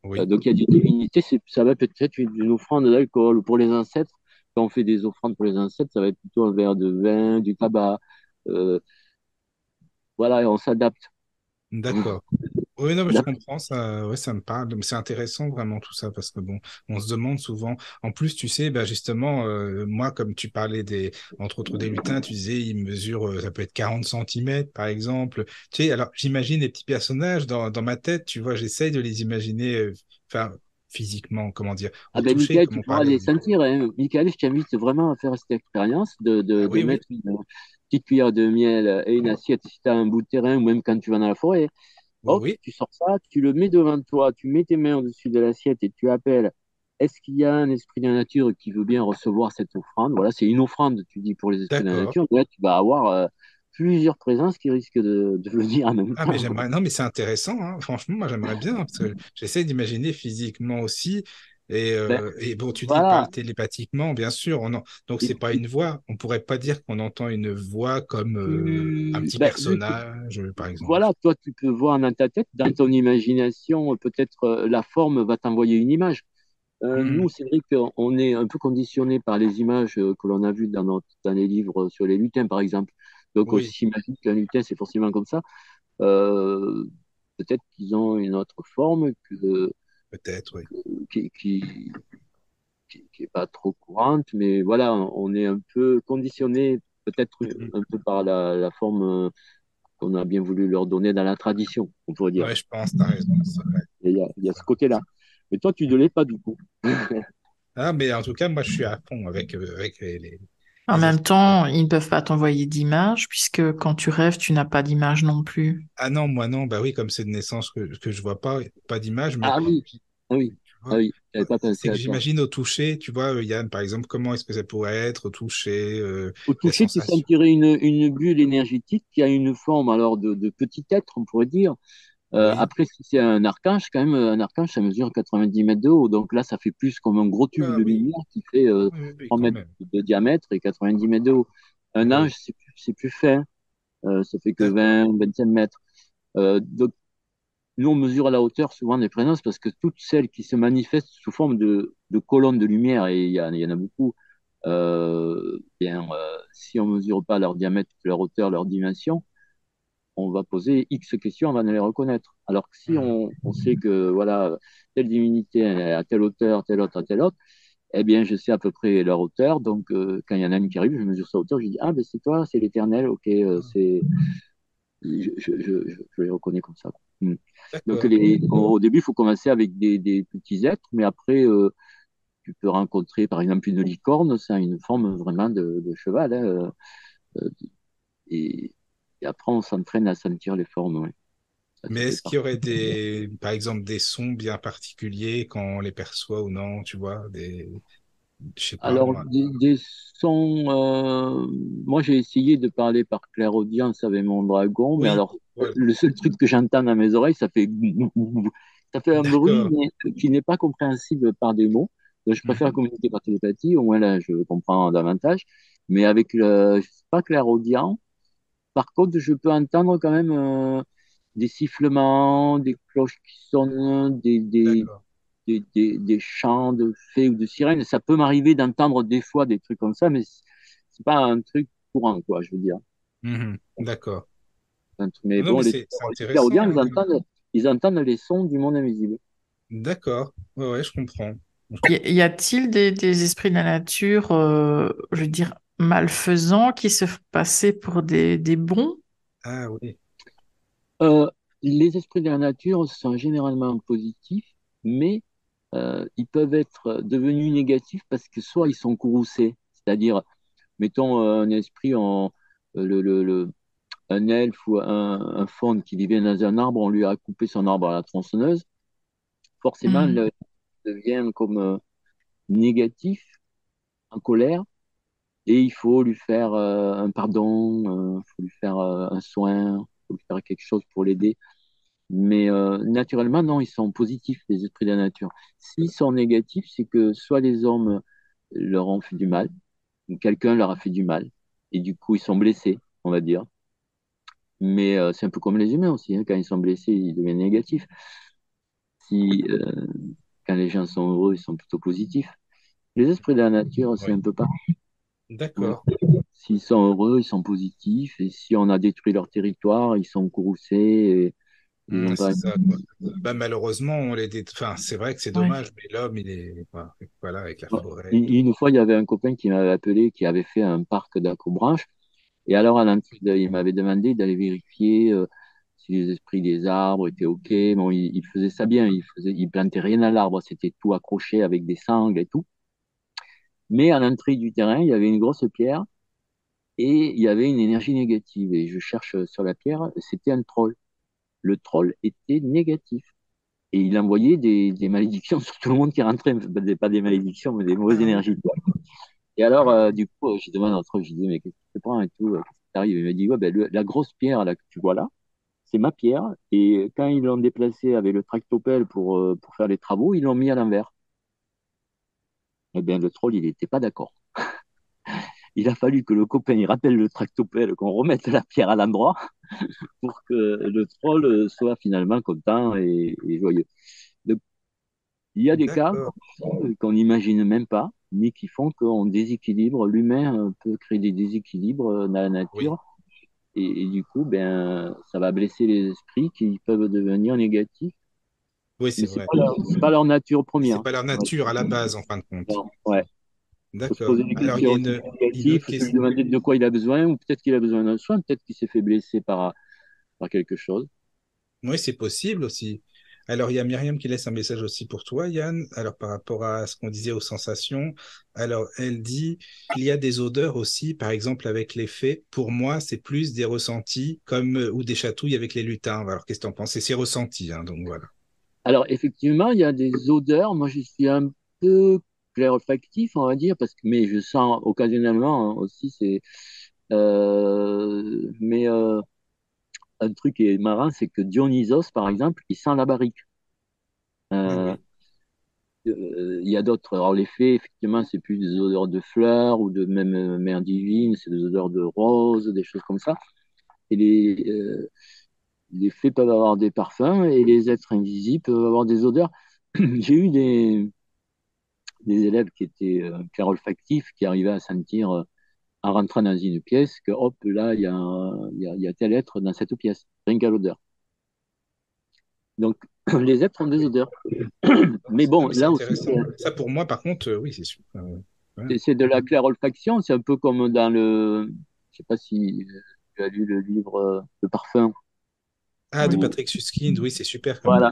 Euh, donc il y a des divinités, ça va peut-être une offrande d'alcool. Pour les ancêtres, quand on fait des offrandes pour les ancêtres, ça va être plutôt un verre de vin, du tabac. Euh, voilà, on s'adapte. D'accord. Oui, non, mais je comprends, ça, ouais, ça me parle. C'est intéressant vraiment tout ça parce que bon, on se demande souvent. En plus, tu sais, bah justement, euh, moi, comme tu parlais des, entre autres des lutins, tu disais, ils mesurent, ça peut être 40 cm par exemple. Tu sais, alors j'imagine les petits personnages dans, dans ma tête, tu vois, j'essaye de les imaginer, enfin, physiquement, comment dire. Ah ben, Michael, tu pourras les sentir. Hein. Michael, je t'invite vraiment à faire cette expérience de, de, ah de mettre une, petite cuillère de miel et une assiette si tu as un bout de terrain ou même quand tu vas dans la forêt. Hop, Oui, tu sors ça, tu le mets devant toi, tu mets tes mains au-dessus de l'assiette et tu appelles. Est-ce qu'il y a un esprit de la nature qui veut bien recevoir cette offrande? Voilà, c'est une offrande, tu dis, pour les esprits de la nature. Là, tu vas avoir euh, plusieurs présences qui risquent de, de venir en même Ah, mais temps. j'aimerais. Non, mais c'est intéressant, hein. Franchement, moi, j'aimerais bien, parce que [LAUGHS] j'essaie d'imaginer physiquement aussi. Et, Ben, euh, et bon, tu dis, il voilà. parle télépathiquement, bien sûr. On en... Donc, c'est pas une voix. On pourrait pas dire qu'on entend une voix comme euh, un Tu, petit ben, personnage, euh, par exemple. voilà, toi, tu peux voir dans ta tête, dans ton imagination, peut-être euh, la forme va t'envoyer une image. Euh, Hmm. nous, c'est vrai qu'on est un peu conditionné par les images euh, que l'on a vues dans, notre, dans les livres sur les lutins, par exemple. Donc, on Oui, s'imagine qu'un lutin, c'est forcément comme ça. Euh, peut-être qu'ils ont une autre forme que, peut-être, oui. qui, qui, qui, qui est pas trop courante, mais voilà, on est un peu conditionné peut-être Mhm. un peu par la, la forme euh, qu'on a bien voulu leur donner dans la tradition, on pourrait dire. Ouais, je pense, raison, c'est vrai. Et Il y a, il y a ce côté-là. Mais toi, tu ne l'es pas du coup. [LAUGHS] Ah, mais en tout cas, moi, je suis à fond avec, euh, avec les, En même temps, ils ne peuvent pas t'envoyer d'images puisque quand tu rêves, tu n'as pas d'image non plus. Ah non, moi non, bah oui, comme c'est de naissance que, que je vois pas, pas d'image, mais Ah oui, oui, ah oui, c'est j'imagine au toucher, tu vois, euh, Yann, par exemple, comment est-ce que ça pourrait être au toucher, euh, Au toucher, tu sensations. sentirais une, une bulle énergétique qui a une forme alors de, de petit être, on pourrait dire. Euh, Oui. après, si c'est un archange, quand même, un archange, ça mesure 90 mètres de haut. Donc là, ça fait plus comme un gros tube Ah de oui, lumière qui fait euh, oui, oui, oui, 3 quand mètres de diamètre et 90 mètres de haut. Un Ah ange, c'est plus, fin. Euh, ça fait que d'accord. 20, 25 mètres. Euh, donc, nous, on mesure la hauteur souvent des présences parce que toutes celles qui se manifestent sous forme de, de colonnes de lumière, et il y, y en a beaucoup, euh, bien, euh, si on mesure pas leur diamètre, leur hauteur, leur dimension, on va poser X questions avant de les reconnaître. Alors que si Mhm. on, on sait que voilà, telle est à telle hauteur, telle autre à telle autre, eh bien, je sais à peu près leur hauteur. Donc, euh, quand il y en a une qui arrive, je mesure sa hauteur, je dis, ah, ben c'est toi, c'est l'éternel, ok, euh, c'est, je, je, je, je les reconnais comme ça. Hmm. Donc, les, au, au début, il faut commencer avec des, des petits êtres, mais après, euh, tu peux rencontrer, par exemple, une licorne, ça a une forme vraiment de, de cheval, hein, et, et après, on s'entraîne à sentir les formes, ouais. Mais est-ce qu'il y aurait des, par exemple, des sons bien particuliers quand on les perçoit ou non, tu vois, des, pas Alors, moi. des, des sons, euh, moi j'ai essayé de parler par clairaudience avec mon dragon, mais alors le seul truc que j'entends dans mes oreilles, ça fait [LAUGHS] ça fait un bruit, mais qui n'est pas compréhensible par des mots. Donc, je préfère Mhm. communiquer par télépathie, au moins là je comprends davantage. Mais avec le, je sais pas clairaudient, par contre, je peux entendre quand même euh, des sifflements, des cloches qui sonnent, des, des, D'accord. des, des, des chants de fées ou de sirènes. Ça peut m'arriver d'entendre des fois des trucs comme ça, mais c'est pas un truc courant, quoi, je veux dire. Mhm. D'accord. Mais Non, bon, mais les, les ils entendent, ils entendent les sons du monde invisible. D'accord. Ouais, ouais, je comprends. Y y a-t-il des, des esprits de la nature, euh, je veux dire, malfaisants qui se passer pour des, des bons? Ah oui. Euh, les esprits de la nature sont généralement positifs, mais euh, ils peuvent être devenus négatifs parce que soit ils sont courroucés, c'est-à-dire, mettons euh, un esprit, en, le, le, le- un elfe ou un, un faune qui vivait dans un arbre, on lui a coupé son arbre à la tronçonneuse, forcément, Hmm. le, il devient comme euh, négatif, en colère, et il faut lui faire euh, un pardon, il faut lui faire euh, un soin, il faut lui faire quelque chose pour l'aider. Mais euh, naturellement, non, ils sont positifs, les esprits de la nature. S'ils sont négatifs, c'est que soit les hommes leur ont fait du mal, ou quelqu'un leur a fait du mal, et du coup, ils sont blessés, on va dire. Mais euh, c'est un peu comme les humains aussi, hein, quand ils sont blessés, ils deviennent négatifs. Si, euh, quand les gens sont heureux, ils sont plutôt positifs. Les esprits de la nature, c'est un peu pareil. D'accord. S'ils sont heureux, ils sont positifs, et si on a détruit leur territoire, ils sont courroucés, et pas... ça, quoi. Bah, malheureusement, on les enfin, c'est vrai que c'est Ouais. dommage, mais l'homme, il est voilà, voilà, avec la forêt Une fois, il y avait un copain qui m'avait appelé, qui avait fait un parc d'acrobranche. Et alors, à il m'avait demandé d'aller vérifier euh, si les esprits des arbres étaient OK. Bon, il, il faisait ça bien. Il faisait, il plantait rien à l'arbre. C'était tout accroché avec des sangles et tout. Mais à l'entrée du terrain, il y avait une grosse pierre et il y avait une énergie négative. Et je cherche sur la pierre, c'était un troll. Le troll était négatif. Et il envoyait des, malédictions [LAUGHS] sur tout le monde qui rentrait, pas des malédictions, mais des mauvaises énergies. Et alors, euh, du coup, j'ai demandé à un je dis, mais qu'est-ce que tu prends et tout, t'arrive? Il m'a dit, ouais, ben, la grosse pierre là, que tu vois là, c'est ma pierre. Et quand ils l'ont déplacé avec le tractopelle pour, euh, pour faire les travaux, ils l'ont mis à l'envers. Eh bien, le troll, il n'était pas d'accord. il a fallu que le copain il rappelle le tractopelle, qu'on remette la pierre à l'endroit pour que le troll soit finalement content et, joyeux. il y a des cas qu'on n'imagine même pas, mais qui font qu'on déséquilibre. L'humain peut créer des déséquilibres dans la nature. Et, du coup, ben, ça va blesser les esprits qui peuvent devenir négatifs. Oui, c'est vrai. C'est pas, leur nature première. C'est pas leur nature à la base, en fin de compte. ouais. D'accord. Alors, il y a une, il lui demander de quoi il a besoin, ou peut-être qu'il a besoin d'un soin, peut-être qu'il s'est fait blesser par, par quelque chose. Oui, c'est possible aussi. Alors, il y a Myriam qui laisse un message aussi pour toi, Yann. Alors, par rapport à ce qu'on disait aux sensations, alors elle dit il y a des odeurs aussi, par exemple avec les fées. Pour moi, c'est plus des ressentis comme euh, ou des chatouilles avec les lutins. Alors, qu'est-ce que tu en penses? C'est ressenti, hein, donc voilà. Alors, effectivement, il y a des odeurs. Moi, je suis un peu clair olfactif, on va dire, parce que mais je sens occasionnellement hein, aussi. C'est euh, mais euh, un truc qui est marrant, c'est que Dionysos, par exemple, il sent la barrique. Euh, il y a d'autres. Alors, les fées, effectivement, c'est plus des odeurs de fleurs ou de même mère divine, c'est des odeurs de roses, des choses comme ça. Et les, les fées peuvent avoir des parfums et les êtres invisibles peuvent avoir des odeurs. [CLEARS THROAT] J'ai eu des, des élèves qui étaient olfactifs, qui arrivaient à sentir en rentrant dans une pièce que hop, là, il y a, y, y a tel être dans cette pièce, rien qu'à l'odeur. Donc, [CLEARS THROAT] les êtres ont des odeurs. [COUGHS] Mais bon, là aussi. Ça, pour moi, par contre, euh, oui, c'est sûr. C'est de la claire olfaction. C'est un peu comme dans le. Je sais pas si tu as lu le livre euh, Le parfum. Ah, de Patrick Suskind, oui, c'est super. Voilà.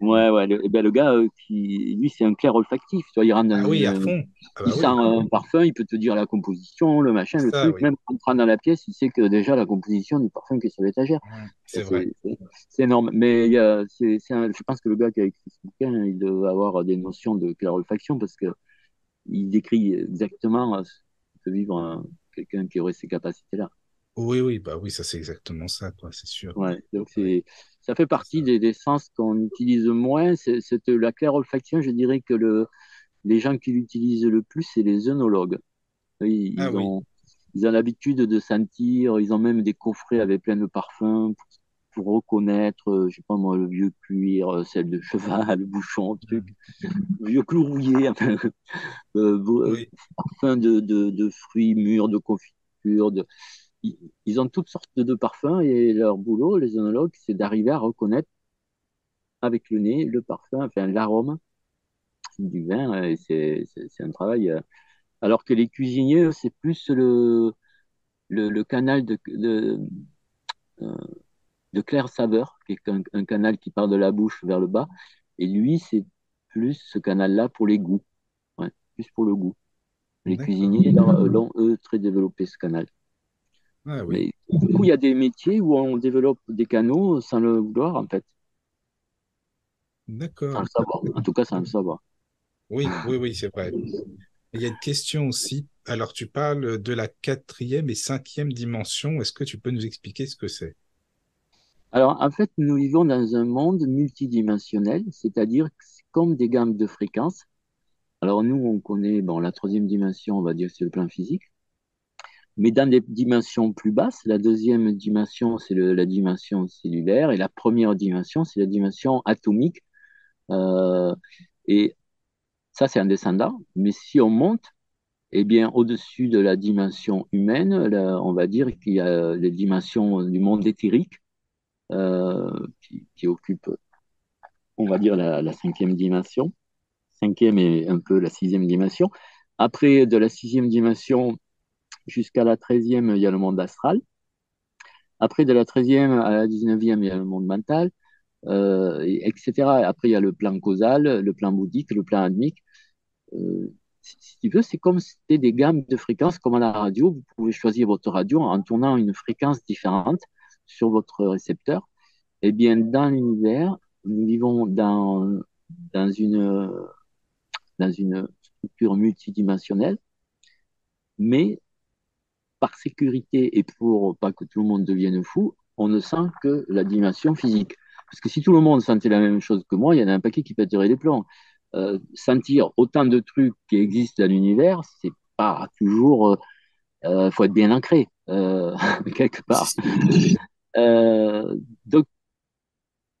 Ouais, ouais. Le, eh ben, le gars, euh, qui, lui, c'est un clair olfactif. Tu vois, il rentre dans ah oui, à fond. Ah bah il sent un parfum, il peut te dire la composition, le machin, le truc. Même en entrant dans la pièce, il sait que déjà la composition du parfum qui est sur l'étagère. c'est vrai. C'est énorme. Mais il y a, c'est, un, je pense que le gars qui a écrit ce bouquin, il doit avoir des notions de clair olfaction parce que il décrit exactement ce que peut vivre quelqu'un qui aurait ces capacités-là. Oui, oui, bah oui, ça c'est exactement ça, quoi, c'est sûr. Ouais, donc c'est, ça fait partie des, des sens qu'on utilise moins. C'est, la claire olfaction, je dirais que le, les gens qui l'utilisent le plus, c'est les œnologues. Ils, ah ont, ils ont l'habitude de sentir, ils ont même des coffrets avec plein de parfums pour, reconnaître, euh, je sais pas moi, le vieux cuir, euh, celle de [LAUGHS] cheval, le bouchon, truc, [LAUGHS] le vieux clou rouillé, enfin, euh, oui. parfum de, de, de, fruits mûrs, de confiture, de ils ont toutes sortes de parfums et leur boulot, les œnologues, c'est d'arriver à reconnaître avec le nez le parfum, enfin l'arôme du vin. C'est, un travail. Euh, alors que les cuisiniers, c'est plus le, le, canal de, de, euh, de claire saveur, qui est un, canal qui part de la bouche vers le bas. Et lui, c'est plus ce canal-là pour les goûts, plus pour le goût. Les cuisiniers l'ont, eux, très développé ce canal. Ah oui. du coup, il y a des métiers où on développe des canaux sans le vouloir, en fait. D'accord. Sans le savoir. En tout cas, sans le savoir. Oui, oui, oui, c'est vrai. Il y a une question aussi. Alors, tu parles de la quatrième et cinquième dimension. Est-ce que tu peux nous expliquer ce que c'est? Alors, en fait, nous vivons dans un monde multidimensionnel, c'est-à-dire comme des gammes de fréquences. Alors, nous, on connaît bon, la troisième dimension, on va dire, c'est le plan physique mais dans des dimensions plus basses. La deuxième dimension, c'est la dimension cellulaire, et la première dimension, c'est la dimension atomique. Euh, et ça, c'est un descendant. Mais si on monte, eh bien, au-dessus de la dimension humaine, on va dire qu'il y a les dimensions du monde éthérique euh, qui, qui, occupent, on va dire, la, la cinquième dimension. Cinquième et un peu la sixième dimension. Après, de la sixième dimension, Jusqu'à la 13e, il y a le monde astral. Après, de la 13e à la 19e, il y a le monde mental, euh, etc. Après, il y a le plan causal, le plan bouddhique, le plan admique. Euh, si tu veux, c'est comme si c'était des gammes de fréquences, comme à la radio. Vous pouvez choisir votre radio en tournant une fréquence différente sur votre récepteur. Eh bien, dans l'univers, nous vivons dans, dans, une, dans une structure multidimensionnelle, mais par sécurité et pour pas que tout le monde devienne fou, on ne sent que la dimension physique. Parce que si tout le monde sentait la même chose que moi, il y en a un paquet qui pèterait les plombs. Euh, sentir autant de trucs qui existent dans l'univers, c'est pas toujours. Il euh, euh, faut être bien ancré [LAUGHS] quelque part. [LAUGHS] donc,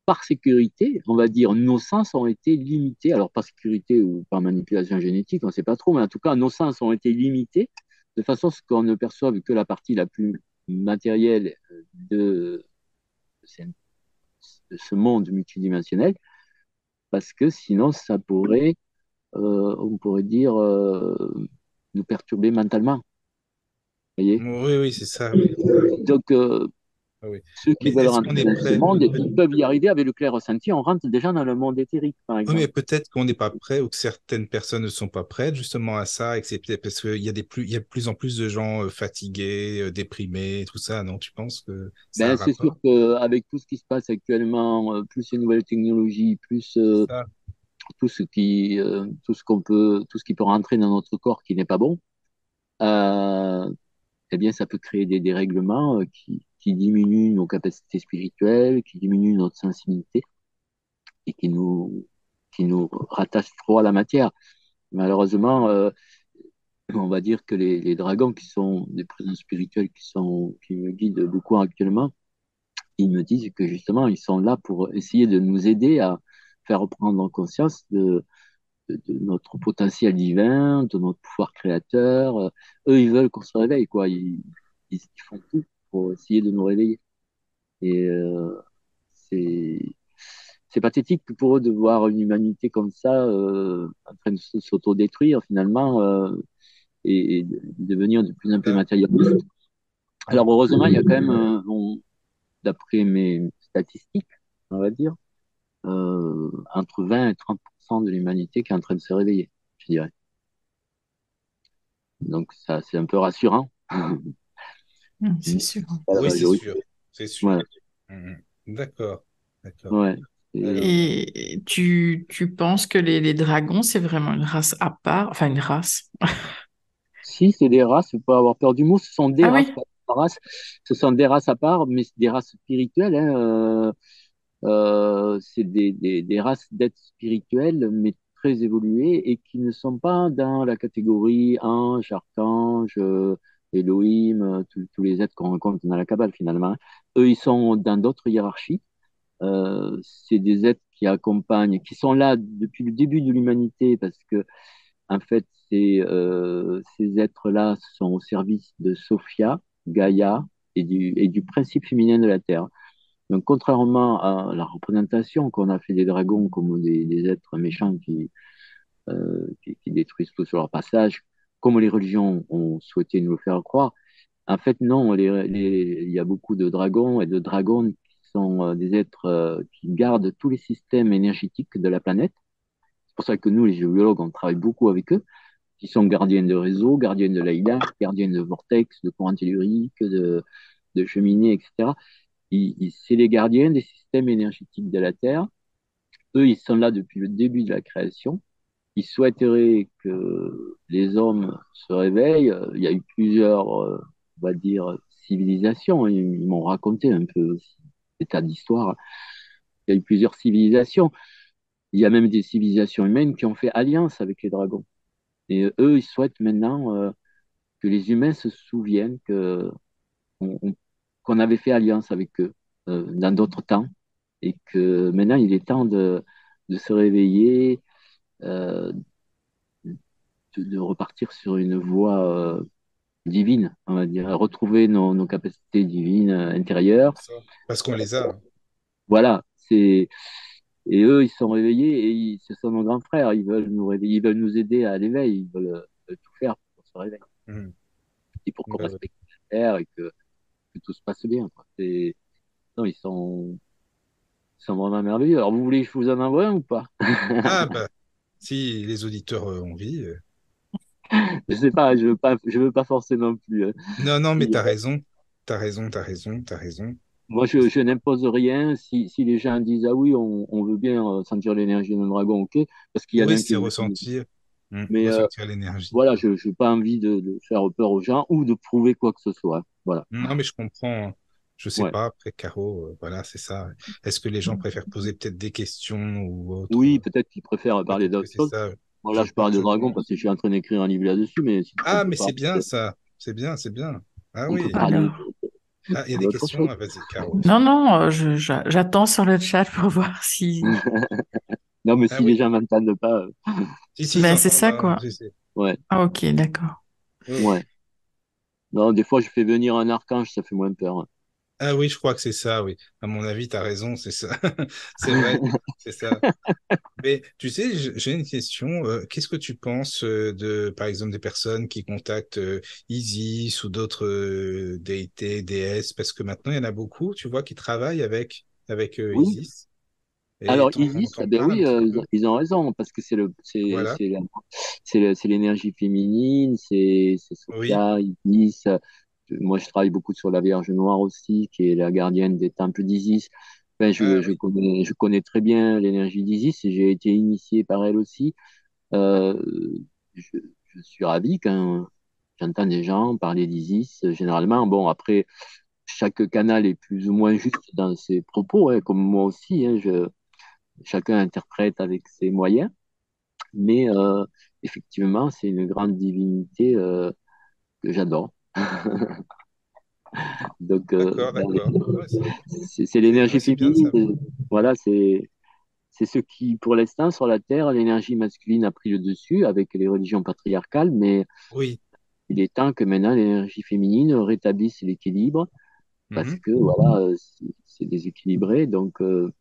par sécurité, on va dire, nos sens ont été limités. Alors, par sécurité ou par manipulation génétique, on ne sait pas trop, mais en tout cas, nos sens ont été limités de façon à ce qu'on ne perçoive que la partie la plus matérielle de, de ce monde multidimensionnel parce que sinon, ça pourrait, euh, on pourrait dire, euh, nous perturber mentalement. Vous voyez? Oui, oui, c'est ça. Donc, euh, ah ceux qui veulent rentrer dans ce monde, ils peuvent y arriver avec le clair ressenti. On rentre déjà dans le monde éthérique, par exemple. Oui, mais peut-être qu'on n'est pas prêt ou que certaines personnes ne sont pas prêtes justement à ça, parce qu'il y, a des plus, il y a de plus en plus de gens fatigués, déprimés, tout ça, non? Tu penses que ben, C'est sûr qu'avec tout ce qui se passe actuellement, plus les nouvelles technologies, plus tout ce qui, tout ce qu'on peut, tout ce qui peut rentrer dans notre corps qui n'est pas bon, euh, eh bien, ça peut créer des dérèglements qui, qui diminuent nos capacités spirituelles, qui diminuent notre sensibilité et qui nous, qui nous rattachent trop à la matière. Malheureusement, euh, on va dire que les, dragons qui sont des présences spirituelles qui, sont, qui me guident beaucoup actuellement, ils me disent que justement, ils sont là pour essayer de nous aider à faire prendre conscience de, notre potentiel divin, de notre pouvoir créateur. Eux, ils veulent qu'on se réveille, quoi. Ils, font tout essayer de nous réveiller. Et euh, c'est pathétique pour eux de voir une humanité comme ça euh, en train de s'autodétruire finalement euh, et, de devenir de plus en plus matérialiste. Alors heureusement, il y a quand même, d'après mes statistiques, on va dire, entre 20 et 30% de l'humanité qui est en train de se réveiller, je dirais. Donc ça, c'est un peu rassurant. [LAUGHS] Mmh, c'est sûr. oui, c'est sûr. C'est sûr. Mmh, d'accord. Ouais. Et tu, tu penses que les, les dragons, c'est vraiment une race à part, enfin une race? [LAUGHS] Si, c'est des races, il faut pas avoir peur du mot, ce sont des ah races, Ce sont des races à part, mais des races spirituelles. Hein, euh, euh, c'est des, des, des, races d'êtres spirituels, mais très évoluées et qui ne sont pas dans la catégorie ange, archange, euh, Elohim, euh, tous les êtres qu'on rencontre dans la Kabbale finalement. Eux, ils sont dans d'autres hiérarchies. Euh, c'est des êtres qui accompagnent, qui sont là depuis le début de l'humanité parce que, en fait, ces, euh, ces êtres-là sont au service de Sophia, Gaïa et du, et du principe féminin de la Terre. Donc, contrairement à la représentation qu'on a fait des dragons comme des, êtres méchants qui, qui, qui, détruisent tout sur leur passage, comme les religions ont souhaité nous le faire croire, en fait, non, il y a beaucoup de dragons et de dragons qui sont euh, des êtres euh, qui gardent tous les systèmes énergétiques de la planète. C'est pour ça que nous, les géologues, on travaille beaucoup avec eux, qui sont gardiens de réseaux, gardiens de l'AIDA, gardiens de vortex, de courant tellurique, de, de cheminées, etc. C'est les gardiens des systèmes énergétiques de la Terre. Eux, ils sont là depuis le début de la création il souhaiterait que les hommes se réveillent. Il y a eu plusieurs, euh, on va dire, civilisations. Ils, m'ont raconté un peu cet état d'histoire. Il y a eu plusieurs civilisations. Il y a même des civilisations humaines qui ont fait alliance avec les dragons. Et eux, ils souhaitent maintenant euh, que les humains se souviennent qu'on avait fait alliance avec eux euh, dans d'autres temps et que maintenant il est temps de se réveiller, euh, de, repartir sur une voie euh, divine, on va dire, retrouver nos, capacités divines euh, intérieures. Parce qu'on les a. Voilà, c'est et eux, ils sont réveillés et ils, ce sont nos grands frères. Ils veulent nous réveiller, ils veulent nous aider à l'éveil, ils veulent, tout faire pour se réveiller mmh. et pour qu'on respecte la terre et que, que, tout se passe bien. Non, ils sont, ils sont vraiment merveilleux. Alors, vous voulez que je vous en envoie un ou pas? Ah bah, si les auditeurs ont envie. Je sais pas, je veux pas, je veux pas forcer non plus. hein. Non, non, mais t'as euh, raison. T'as raison, t'as raison, t'as raison. moi, je, je n'impose rien. Si, si les gens disent, ah oui, on, on veut bien euh, sentir l'énergie d'un dragon, ok, parce qu'il y a Oui, c'est ressentir, Hmm, Mais euh, ressentir l'énergie. voilà, je n'ai pas envie de, de faire peur aux gens ou de prouver quoi que ce soit. Voilà. Non, mais je comprends. Je sais Ouais. pas, après, Caro, euh, voilà, c'est ça. Est-ce que les gens préfèrent poser peut-être des questions ou autre? Oui, peut-être qu'ils préfèrent parler Peut-être que d'autre c'est chose. ça. Voilà, Je je parle de dragon parce que je suis en train d'écrire un livre là-dessus, mais si Ah, mais c'est bien ça. C'est bien, c'est bien. Ah on oui. Ah, il y a des d'autre questions. Ah, vas-y, Caro. non, non, euh, j'attends sur le chat pour [LAUGHS] voir si. Non, mais Ah si les oui. gens m'entendent pas, euh, Si, si, Ben, c'est ça, hein, quoi. si, ouais, Ah, ok, d'accord. Ouais. Non, des fois, je fais venir un archange, ça fait moins peur. Ah oui, je crois que c'est ça, oui. À mon avis, tu as raison, c'est ça. [LAUGHS] C'est vrai, [LAUGHS] c'est ça. Mais tu sais, j'ai une question. euh, qu'est-ce que tu penses euh, de, par exemple, des personnes qui contactent euh, Isis ou d'autres déités, déesses? Parce que maintenant, il y en a beaucoup, tu vois, qui travaillent avec, avec Oui. Isis. Et Alors, Isis, eh ben oui, euh, ils ont, ils ont raison, parce que c'est Voilà. l'énergie féminine, c'est, c'est Oui. Sophia, Isis. Moi, je travaille beaucoup sur la Vierge Noire aussi, qui est la gardienne des temples d'Isis. Enfin, Ah je, je connais, je connais très bien l'énergie d'Isis et j'ai été initié par elle aussi. Euh, je, je suis ravi quand j'entends des gens parler d'Isis. Généralement, bon, après, chaque canal est plus ou moins juste dans ses propos, hein, comme moi aussi. hein, je, chacun interprète avec ses moyens, mais euh, effectivement, c'est une grande divinité euh, que j'adore. Donc, c'est, l'énergie féminine. euh, Voilà, c'est c'est ce qui, pour l'instant, sur la Terre, l'énergie masculine a pris le dessus avec les religions patriarcales, mais Oui. il est temps que maintenant l'énergie féminine rétablisse l'équilibre parce Mhm. que voilà, euh, c'est c'est déséquilibré. Donc, euh,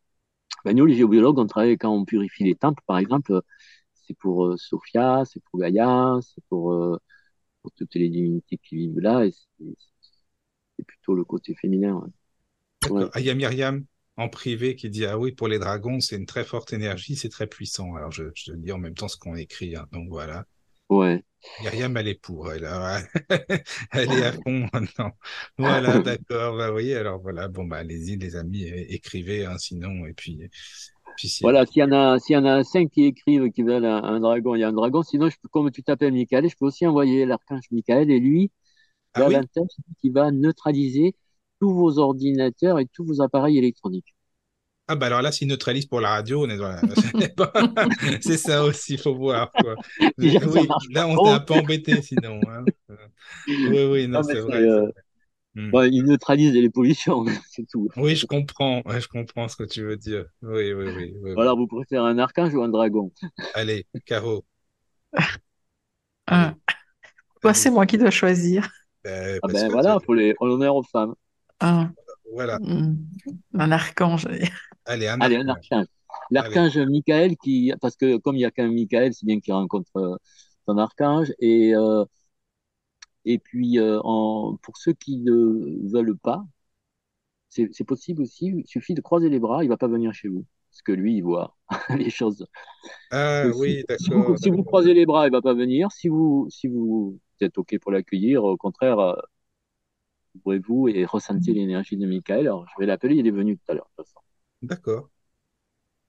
ben, nous, les géobiologues, on travaille quand on purifie les temples, par exemple, c'est pour euh, Sophia, c'est pour Gaïa, c'est pour, euh, pour toutes les divinités qui vivent là, et c'est plutôt le côté féminin. ouais. D'accord. Ouais. Ah, il y a Myriam en privé qui dit, ah oui, pour les dragons, c'est une très forte énergie, c'est très puissant. Alors, je, je te dis en même temps ce qu'on écrit. hein. Donc, voilà. Ouais. Myriam, elle est pour, elle, hein. [LAUGHS] elle est à fond maintenant. [LAUGHS] Voilà, d'accord. Bah oui, alors voilà. Bon, bah, allez-y, les amis, écrivez, hein, sinon, et puis si, Voilà, s'il y en a, s'il y en a cinq qui écrivent qui veulent un, un dragon, il y a un dragon. Sinon, je peux, comme tu t'appelles Michael, je peux aussi envoyer l'archange Michael et lui, ah oui, l'avantage, c'est qu'il va neutraliser tous vos ordinateurs et tous vos appareils électroniques. ah bah alors là, s'il neutralise pour la radio, on est dans la... [LAUGHS] [LAUGHS] C'est ça aussi, il faut voir, quoi. [LAUGHS] Oui, là, on trop, un peu embêté sinon. hein. Oui, oui, non, c'est vrai, euh, vrai. Hmm. ouais, il neutralise les pollutions, [LAUGHS] c'est tout. Oui, je comprends, ouais, je comprends ce que tu veux dire. Oui, oui, oui, oui, Voilà, oui. vous préférez un archange ou un dragon? Allez, Caro, Ah, c'est allez. moi qui dois choisir? Euh, Ah ben voilà, faut les, on l'honneur aux femmes. Ah, voilà, hmm, un archange. [LAUGHS] allez, un Allez, un archange. archange. Allez, L'archange Michael, qui, parce que comme il y a qu'un Michael, c'est bien qu'il rencontre euh, son archange. Et, euh, et puis, euh, en, pour ceux qui ne veulent pas, c'est possible aussi, il suffit de croiser les bras, il va pas venir chez vous. Parce que lui, il voit [LAUGHS] les choses. Ah Donc, oui, si vous, d'accord, si vous croisez les bras, il va pas venir. Si vous, si vous êtes OK pour l'accueillir, au contraire, euh, ouvrez-vous et ressentez l'énergie de Michael. Alors, je vais l'appeler, il est venu tout à l'heure, de toute façon. D'accord.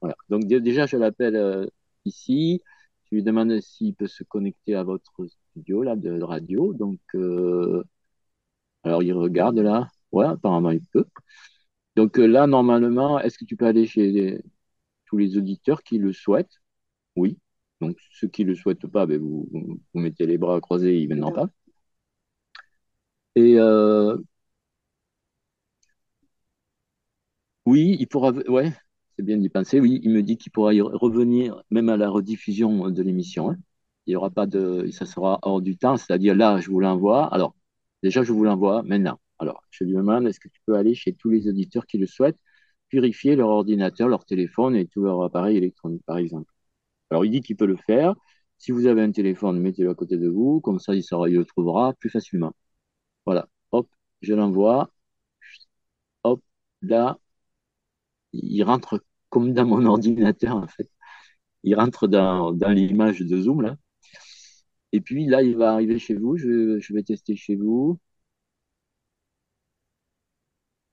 Voilà. Donc, dé- déjà, je l'appelle euh, ici. Je lui demande s'il peut se connecter à votre studio là, de, radio. Donc, euh, alors, il regarde là. Ouais, apparemment, il peut. Donc, euh, là, normalement, est-ce que tu peux aller chez tous les auditeurs qui le souhaitent? Oui. Donc, ceux qui ne le souhaitent pas, ben, vous, vous, vous mettez les bras croisés, ils ne viendront pas. Et euh, oui, il pourra. Ouais, c'est bien d'y penser. Oui, il me dit qu'il pourra y revenir même à la rediffusion de l'émission. hein. Il y aura pas de. Ça sera hors du temps, c'est-à-dire là, je vous l'envoie. Alors, déjà, je vous l'envoie maintenant. Alors, je lui demande est-ce que tu peux aller chez tous les auditeurs qui le souhaitent, purifier leur ordinateur, leur téléphone et tout leur appareil électronique, par exemple? Alors, il dit qu'il peut le faire. Si vous avez un téléphone, mettez-le à côté de vous, comme ça, il, sera, il le trouvera plus facilement. Voilà, hop, je l'envoie. Hop, là, il rentre comme dans mon ordinateur, en fait. Il rentre dans, dans l'image de Zoom, là. Et puis là, il va arriver chez vous. Je, je vais tester chez vous.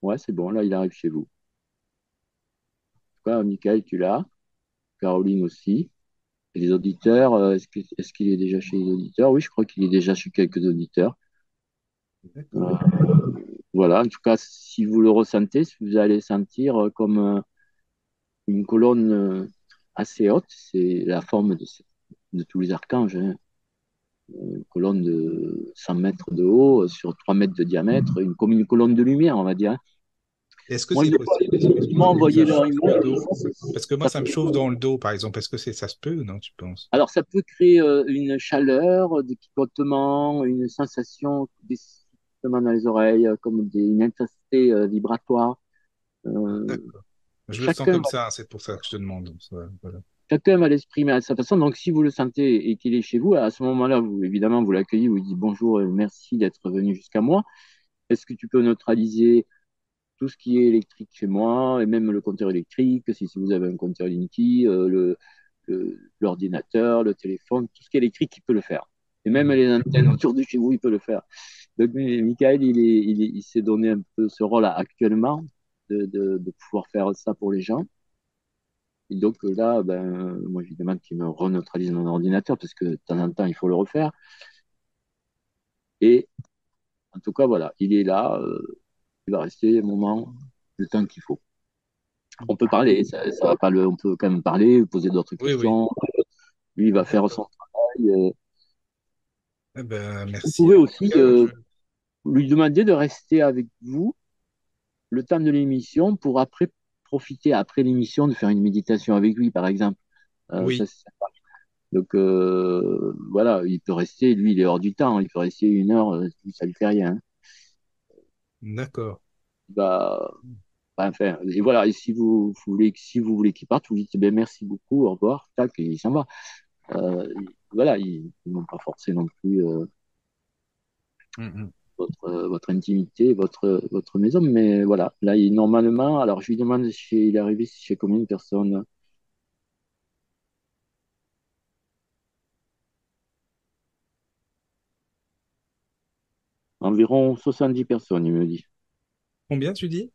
Ouais, c'est bon. Là, il arrive chez vous. Cas, Michael, tu l'as. Caroline aussi. Et les auditeurs, euh, est-ce qu'il est, déjà chez les auditeurs? Oui, je crois qu'il est déjà chez quelques auditeurs. Euh, voilà, en tout cas, si vous le ressentez, si vous allez sentir euh, comme une colonne assez haute, c'est la forme de, de, tous les archanges. Hein. Une colonne de 100 mètres de haut sur 3 mètres de diamètre, une, comme une colonne de lumière, on va dire. Hein. Est-ce que c'est possible Parce que moi, ça me chauffe dans le dos, par exemple. Est-ce que ça se peut ou non, tu penses? Alors, ça peut créer euh, une chaleur, des picotements, une sensation dans les oreilles, euh, comme des, une intensité euh, vibratoire. D'accord. Je le sens comme ça, c'est pour ça que je te demande. Chacun va l'exprimer à sa façon. Donc, si vous le sentez et qu'il est chez vous, à ce moment-là, vous, évidemment, vous l'accueillez, vous dites bonjour et merci d'être venu jusqu'à moi. Est-ce que tu peux neutraliser tout ce qui est électrique chez moi, et même le compteur électrique, si, si vous avez un compteur Linky, euh, l'ordinateur, le, téléphone, tout ce qui est électrique, il peut le faire. Et même les antennes autour de chez vous, il peut le faire. Donc, Michael, il, est, il, s'est donné un peu ce rôle actuellement de, de, de, pouvoir faire ça pour les gens. Et donc là, ben, moi, je demande qu'il me reneutralise mon ordinateur parce que de temps en temps, il faut le refaire. Et en tout cas, voilà, il est là. Euh, il va rester un moment, le temps qu'il faut. On peut parler, ça, va pas le, on peut quand même parler, poser d'autres questions. Lui, il va faire son travail. Euh. Eh ben, merci. Vous pouvez aussi euh, lui demander de rester avec vous le temps de l'émission pour après profiter après l'émission de faire une méditation avec lui, par exemple. Euh, oui. Donc voilà, il peut rester, lui, il est hors du temps, il peut rester une heure, ça lui fait rien. D'accord. Bah, bah, enfin, et voilà, et si vous, voulez, si vous voulez qu'il parte, vous dites ben, merci beaucoup, au revoir, tac, et il s'en va. Euh, voilà, ils n'ont pas forcé non plus euh, mm, mm. votre, votre intimité, votre, votre maison, mais voilà, là, il, normalement, alors je lui demande si il est arrivé chez combien de personnes Environ 70 personnes, il me dit. Combien tu dis?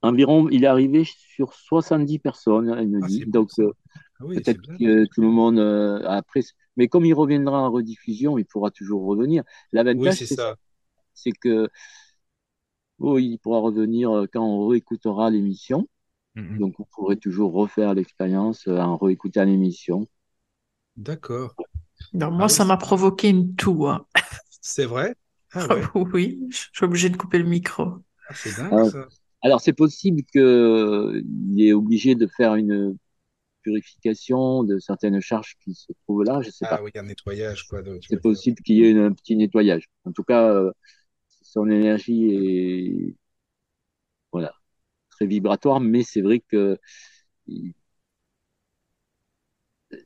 Environ, il est arrivé sur 70 personnes, il me ah, dit. Donc, euh, ah peut-être que tout le monde euh, après. Mais comme il reviendra en rediffusion, il pourra toujours revenir. L'avantage, oui, c'est que oh, il pourra revenir euh, quand on réécoutera l'émission. Mm-hmm. Donc, vous pourrez toujours refaire l'expérience en réécoutant l'émission. D'accord. moi, ah ça m'a provoqué une toux. Hein. C'est vrai? Ah oui, je suis obligé de couper le micro. Ah, c'est dingue ça. Alors c'est possible qu'il est obligé de faire une purification de certaines charges qui se trouvent là, je sais ah, pas. oui, un nettoyage quoi. C'est possible qu'il y ait un petit nettoyage. En tout cas, euh, son énergie est voilà très vibratoire, mais c'est vrai que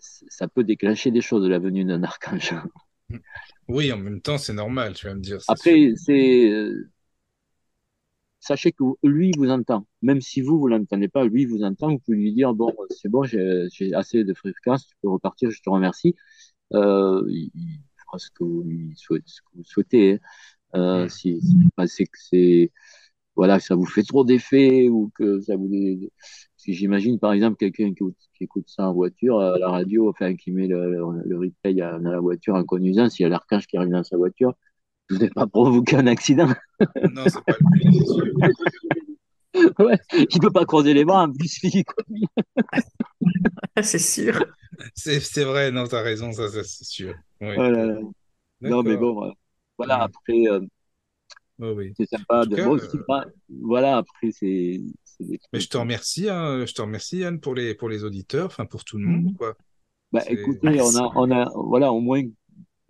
ça peut déclencher des choses de la venue d'un archange. Oui, en même temps, c'est normal, tu vas me dire. Après, c'est. Euh, sachez que lui vous entend. Même si vous, vous l'entendez pas, lui vous entend. Vous pouvez lui dire Bon, c'est bon, j'ai assez de fréquence, tu peux repartir, je te remercie. Euh, il fera ce que vous, souhaitez. Hein. Euh, si, c'est que c'est. Voilà, ça vous fait trop d'effet ou que ça vous si j'imagine par exemple quelqu'un qui, écoute ça en voiture, à la radio, enfin qui met le, le, replay dans la voiture en conduisant, s'il y a l'archange qui arrive dans sa voiture, vous n'avez pas provoqué un accident. Non, c'est pas lui, c'est sûr. [LAUGHS] ouais, il peut pas croiser les bras en plus [LAUGHS] c'est sûr. C'est vrai, non, tu as raison, ça, c'est sûr. Oui. non, mais bon, voilà, après. Euh, oui. C'est sympa. De... Euh, voilà, après, c'est. Mais je te remercie, hein, je te remercie, Anne, pour les, pour les auditeurs, enfin, pour tout le monde, mhm. quoi. Bah, écoutez, on a, on a, voilà, au moins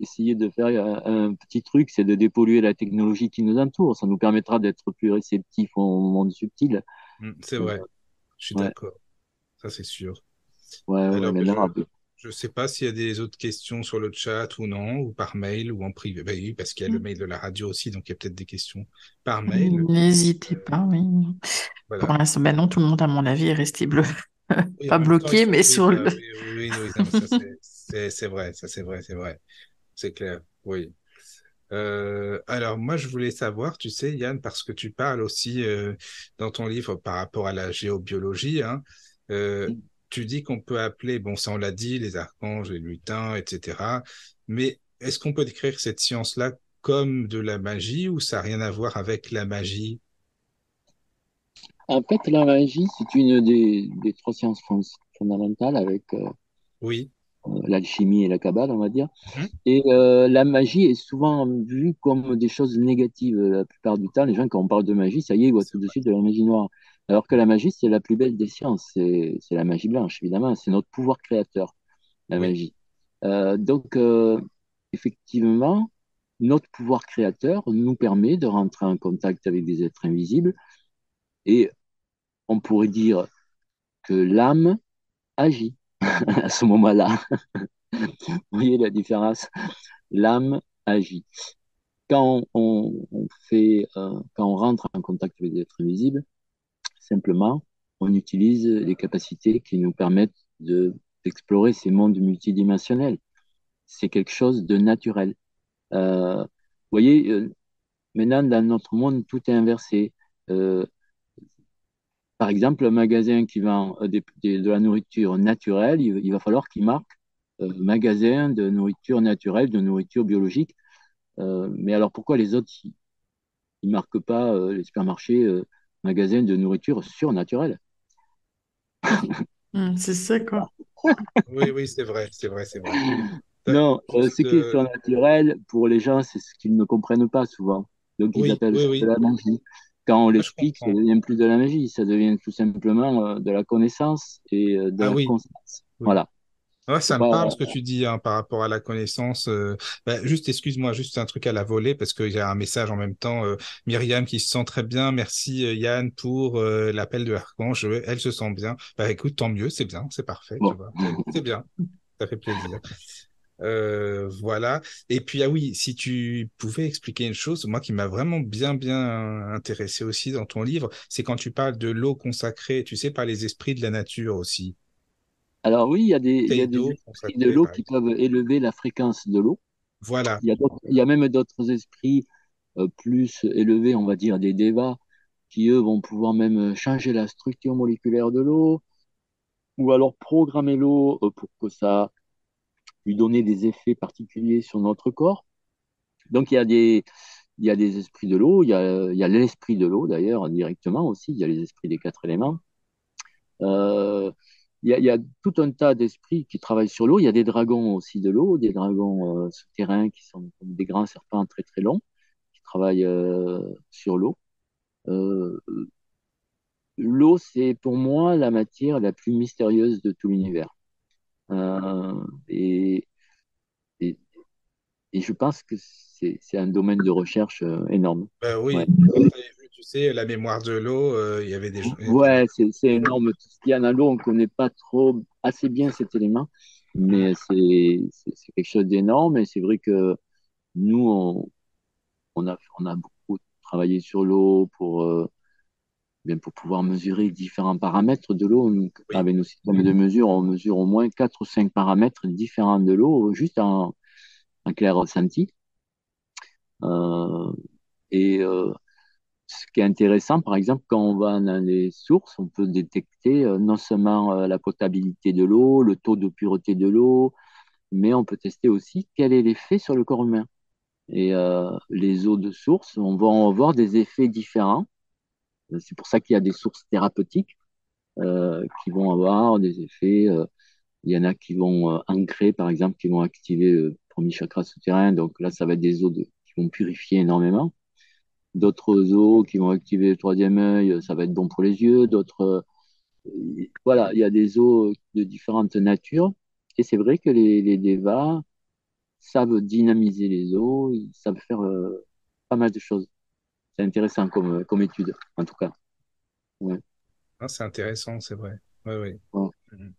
essayé de faire un, petit truc, c'est de dépolluer la technologie qui nous entoure. Ça nous permettra d'être plus réceptifs au monde subtil. Mmh, c'est vrai, je suis d'accord. Ça, c'est sûr. Ouais, ouais mais là, je ne sais pas s'il y a des autres questions sur le chat ou non, ou par mail ou en privé. Ben oui, parce qu'il y a le mm. mail de la radio aussi, donc il y a peut-être des questions par mail. N'hésitez pas, oui. Pour l'instant, ben non, tout le monde, à mon avis, est resté bleu. [LAUGHS] pas bloqué, mais sur le. Oui, oui, oui c'est vrai, ça c'est vrai, c'est vrai. C'est clair, oui. Euh, alors moi, je voulais savoir, tu sais, Yann, parce que tu parles aussi euh, dans ton livre par rapport à la géobiologie, hein, euh, tu dis qu'on peut appeler, bon, ça on l'a dit, les archanges, les lutins, etc. Mais est-ce qu'on peut décrire cette science-là comme de la magie ou ça n'a rien à voir avec la magie? En fait, la magie, c'est une des, des trois sciences fondamentales avec oui. Euh, l'alchimie et la cabale, on va dire. Mhm. Et euh, la magie est souvent vue comme des choses négatives la plupart du temps. Les gens, quand on parle de magie, ça y est, ils voient tout de suite de la magie noire. Alors que la magie, c'est la plus belle des sciences. C'est la magie blanche, évidemment. C'est notre pouvoir créateur, la magie. Euh, donc, effectivement, notre pouvoir créateur nous permet de rentrer en contact avec des êtres invisibles. Et on pourrait dire que l'âme agit. [LAUGHS] à ce moment-là. Vous voyez la différence? L'âme agit. Quand on, fait, euh, quand on rentre en contact avec des êtres invisibles, simplement, on utilise les capacités qui nous permettent d'explorer ces mondes multidimensionnels. C'est quelque chose de naturel. Euh, vous voyez, euh, maintenant, dans notre monde, tout est inversé. Par exemple, un magasin qui vend euh, de la nourriture naturelle, il, va falloir qu'il marque euh, magasin de nourriture naturelle, de nourriture biologique. Euh, mais alors pourquoi les autres, ils ne marquent pas les supermarchés magasin de nourriture surnaturelle? Hum, C'est ça, quoi. [LAUGHS] oui, oui, c'est vrai, c'est vrai, c'est vrai. Non, ce qui est surnaturel, pour les gens, c'est ce qu'ils ne comprennent pas souvent. Donc, ils appellent ça de la magie. Quand on l'explique, ça devient plus de la magie, ça devient tout simplement euh, de la connaissance et euh, de ah la conscience. Voilà. Ouais, ça me parle ce que tu dis hein, par rapport à la connaissance. Euh, bah, juste, excuse-moi, juste un truc à la volée parce qu'il y a un message en même temps. Myriam qui se sent très bien. Merci Yann pour l'appel de l'archange. Elle se sent bien. Bah écoute, tant mieux, c'est bien, c'est parfait. C'est bien, ça fait plaisir. [LAUGHS] Euh, voilà. Et puis, ah oui, si tu pouvais expliquer une chose, moi qui m'a vraiment bien, bien intéressé aussi dans ton livre, c'est quand tu parles de l'eau consacrée, tu sais, par les esprits de la nature aussi. Alors oui, il y a des, il y a des esprits de l'eau qui peuvent élever la fréquence de l'eau. Voilà. Il y a, il y a même d'autres esprits euh, plus élevés, on va dire des devas, qui eux vont pouvoir même changer la structure moléculaire de l'eau, ou alors programmer l'eau euh, pour que ça lui donner des effets particuliers sur notre corps. Donc il y a des, esprits de l'eau, il y a, l'esprit de l'eau d'ailleurs directement aussi, il y a les esprits des quatre éléments. Euh, il, y a, tout un tas d'esprits qui travaillent sur l'eau. Il y a des dragons aussi de l'eau, des dragons euh, souterrains qui sont comme des grands serpents très très longs qui travaillent euh, sur l'eau. L'eau, c'est pour moi la matière la plus mystérieuse de tout l'univers. Euh, et, et, je pense que c'est un domaine de recherche euh, énorme. Ben oui, tu sais, la mémoire de l'eau, euh, il y avait des choses. Ouais, c'est énorme. Tout ce qu'il y a dans l'eau, on ne connaît pas trop assez bien cet élément, mais c'est quelque chose d'énorme. Et c'est vrai que nous, on, on, a, on a beaucoup travaillé sur l'eau pour bien pour pouvoir mesurer différents paramètres de l'eau. Avec nos systèmes de mesure, on mesure au moins 4 ou 5 paramètres différents de l'eau juste en, en clair ressenti. Euh, et euh, ce qui est intéressant, par exemple, quand on va dans les sources, on peut détecter euh, non seulement la potabilité de l'eau, le taux de pureté de l'eau, mais on peut tester aussi quel est l'effet sur le corps humain. Et les eaux de source, on va avoir des effets différents c'est pour ça qu'il y a des sources thérapeutiques euh, qui vont avoir des effets. Euh, il y en a qui vont euh, ancrer, par exemple, qui vont activer le premier chakra souterrain. Donc là, ça va être des eaux qui vont purifier énormément. D'autres eaux qui vont activer le troisième œil, ça va être bon pour les yeux. D'autres, voilà, il y a des eaux de différentes natures. Et c'est vrai que les, les devas savent dynamiser les eaux, ils savent faire pas mal de choses c'est intéressant comme, comme étude, en tout cas. Ouais. Ah, c'est intéressant, c'est vrai. Oui, oui. Mhm.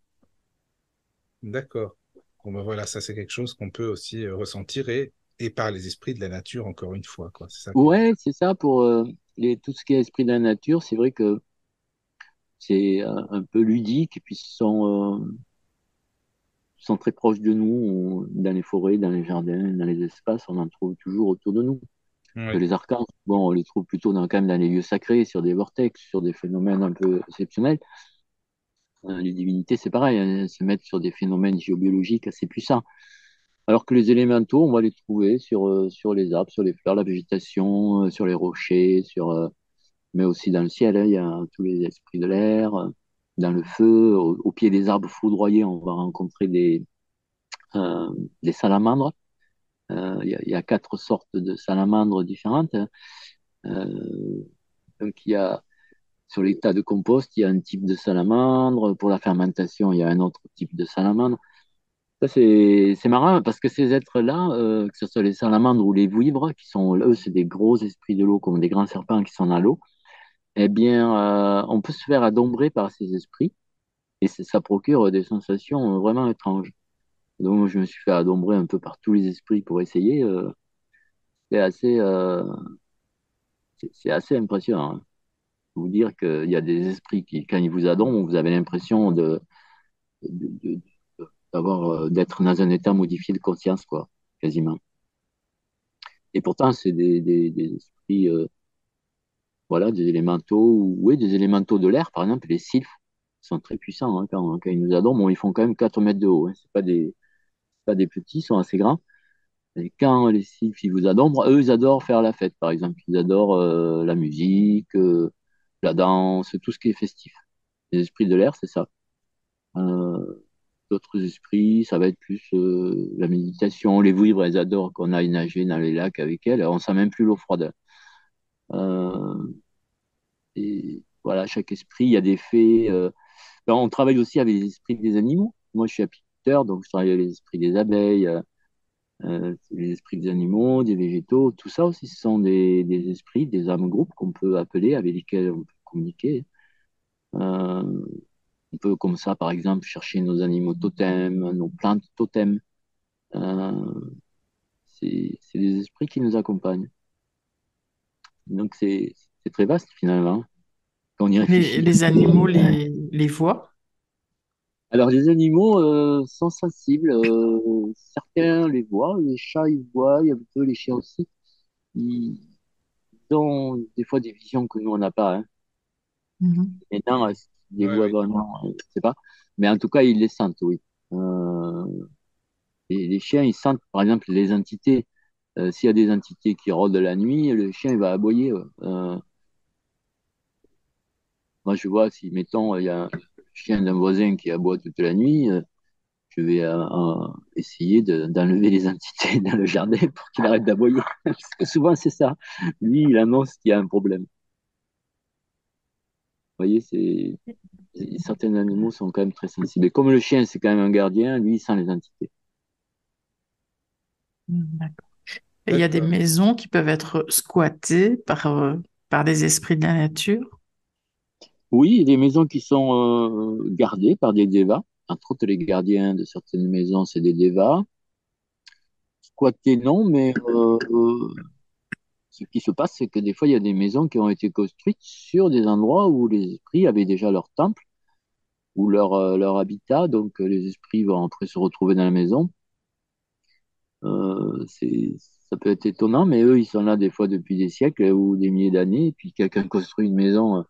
D'accord. Bon, ben voilà, ça c'est quelque chose qu'on peut aussi euh, ressentir et, et par les esprits de la nature, encore une fois. Quoi. Ça ouais, c'est ça. Pour euh, les, tout ce qui est esprit de la nature, c'est vrai que c'est un, peu ludique et puis ce sont, euh, sont très proches de nous, dans les forêts, dans les jardins, dans les espaces, on en trouve toujours autour de nous. Les archanges, on les trouve plutôt dans, les lieux sacrés, sur des vortex, sur des phénomènes un peu exceptionnels. Euh, les divinités, c'est pareil, elles se mettent sur des phénomènes géobiologiques assez puissants. Alors que les élémentaux, on va les trouver sur, euh, les arbres, sur les fleurs, la végétation, euh, sur les rochers, sur, mais aussi dans le ciel. Hein, il y a tous les esprits de l'air, dans le feu, au, pied des arbres foudroyés, on va rencontrer des salamandres. Il y, a quatre sortes de salamandres différentes. donc il y a sur les tas de compost, il y a un type de salamandre. Pour la fermentation, il y a un autre type de salamandre. Ça, c'est marrant parce que ces êtres-là, euh, que ce soit les salamandres ou les vouivres, qui sont, eux, c'est des gros esprits de l'eau, comme des grands serpents qui sont dans l'eau, eh bien, euh, on peut se faire adombrer par ces esprits et ça procure des sensations vraiment étranges. Donc, je me suis fait adombrer un peu par tous les esprits pour essayer. Euh, c'est assez, c'est assez impressionnant. Hein vous dire qu'il y a des esprits qui, quand ils vous adorent, vous avez l'impression de, d'avoir, euh, d'être dans un état modifié de conscience, quoi, quasiment. Et pourtant, c'est des, des, esprits, euh, voilà, des élémentaux, oui, des élémentaux de l'air, par exemple, les sylphes sont très puissants hein, quand, quand, ils nous adorent. Bon, ils font quand même 4 mètres de haut, hein. c'est pas des, pas des petits, ils sont assez grands. Et quand les sylphes vous adorent, eux, ils adorent faire la fête, par exemple. Ils adorent euh, la musique, la danse, tout ce qui est festif. Les esprits de l'air, c'est ça. Euh, d'autres esprits, ça va être plus euh, la méditation. Les vouivres, elles adorent qu'on aille nager dans les lacs avec elles. On sent même plus l'eau froide. Euh, et voilà, chaque esprit, il y a des faits. Ben, on travaille aussi avec les esprits des animaux. Moi, je suis apiculteur, donc je travaille avec les esprits des abeilles, les esprits des animaux, des végétaux. Tout ça aussi, ce sont des, des esprits, des âmes groupes qu'on peut appeler, avec lesquels on peut communiquer. Euh, on peut comme ça, par exemple, chercher nos animaux totems, nos plantes totems. Euh, c'est des esprits qui nous accompagnent. Donc c'est très vaste finalement. Les, animaux les, les voient Alors les animaux euh, sont sensibles. certains les voient, les chats ils voient, il y a un peu les chiens aussi. Ils ont des fois des visions que nous on n'a pas. Hein. Mhm. Maintenant, des voix vraiment, je sais pas. Mais en tout cas, ils les sentent, oui. Euh, et les chiens, ils sentent, par exemple, les entités. Euh, s'il y a des entités qui rôdent la nuit, le chien il va aboyer. Euh, moi, je vois si, mettons, il y a un chien d'un voisin qui aboie toute la nuit, je vais essayer d'enlever les entités dans le jardin pour qu'il arrête d'aboyer. [LAUGHS] Parce que souvent, c'est ça. Lui, il annonce qu'il y a un problème voyez, c'est certains animaux sont quand même très sensibles. Et comme le chien, c'est quand même un gardien, lui, il sent les entités. D'accord. Et il y a des maisons qui peuvent être squattées par, euh, par des esprits de la nature Oui, il y a des maisons qui sont euh, gardées par des devas. Entre autres, les gardiens de certaines maisons, c'est des devas. Squattées, non, mais euh, ce qui se passe, c'est que des fois, il y a des maisons qui ont été construites sur des endroits où les esprits avaient déjà leur temple ou leur, euh, habitat. Donc, euh, les esprits vont après se retrouver dans la maison. Euh, ça peut être étonnant, mais eux, ils sont là des fois depuis des siècles ou des milliers d'années. Et puis, quelqu'un construit une maison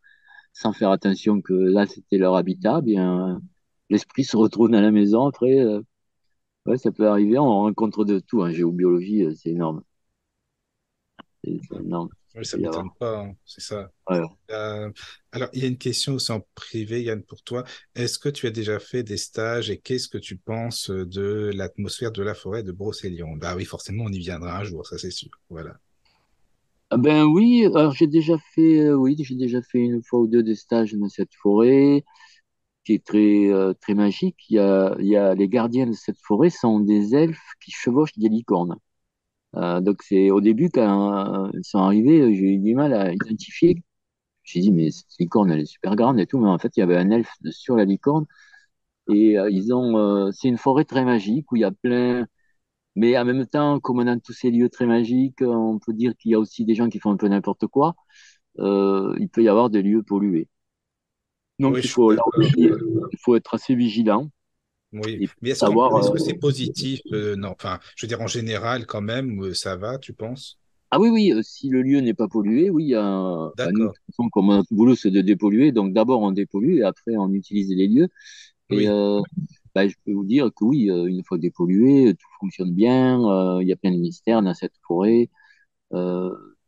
sans faire attention que là, c'était leur habitat. Bien, l'esprit se retrouve dans la maison. Après, ouais, ça peut arriver. On rencontre de tout en géobiologie, c'est énorme. Non. ça ne m'étonne pas, hein, c'est ça. Euh, alors, il y a une question aussi en privé, Yann, pour toi. Est-ce que tu as déjà fait des stages et qu'est-ce que tu penses de l'atmosphère de la forêt de Brocéliande? Bah oui, forcément, on y viendra un jour, ça c'est sûr. Voilà. Ah ben oui, alors j'ai déjà fait, euh, oui, j'ai déjà fait une fois ou deux des stages dans cette forêt qui est très, euh, très magique. Il y, a, il y a les gardiens de cette forêt sont des elfes qui chevauchent des licornes. Euh, donc c'est au début quand ils sont arrivés, j'ai eu du mal à identifier. J'ai dit mais cette licorne elle est super grande et tout, mais en fait il y avait un elfe sur la licorne et euh, ils ont, euh, c'est une forêt très magique où il y a plein, mais en même temps comme dans tous ces lieux très magiques, on peut dire qu'il y a aussi des gens qui font un peu n'importe quoi. il peut y avoir des lieux pollués. Donc il faut, il faut être assez vigilant Oui, mais est-ce que c'est positif Non, enfin, je veux dire en général quand même, ça va, tu penses? Ah oui, oui, si le lieu n'est pas pollué, oui, il y a, bah, nous, comme notre boulot, c'est de dépolluer. Donc d'abord, on dépollue et après, on utilise les lieux. Et bah, je peux vous dire que oui, une fois dépollué, tout fonctionne bien. Il y a plein de mystères dans cette forêt.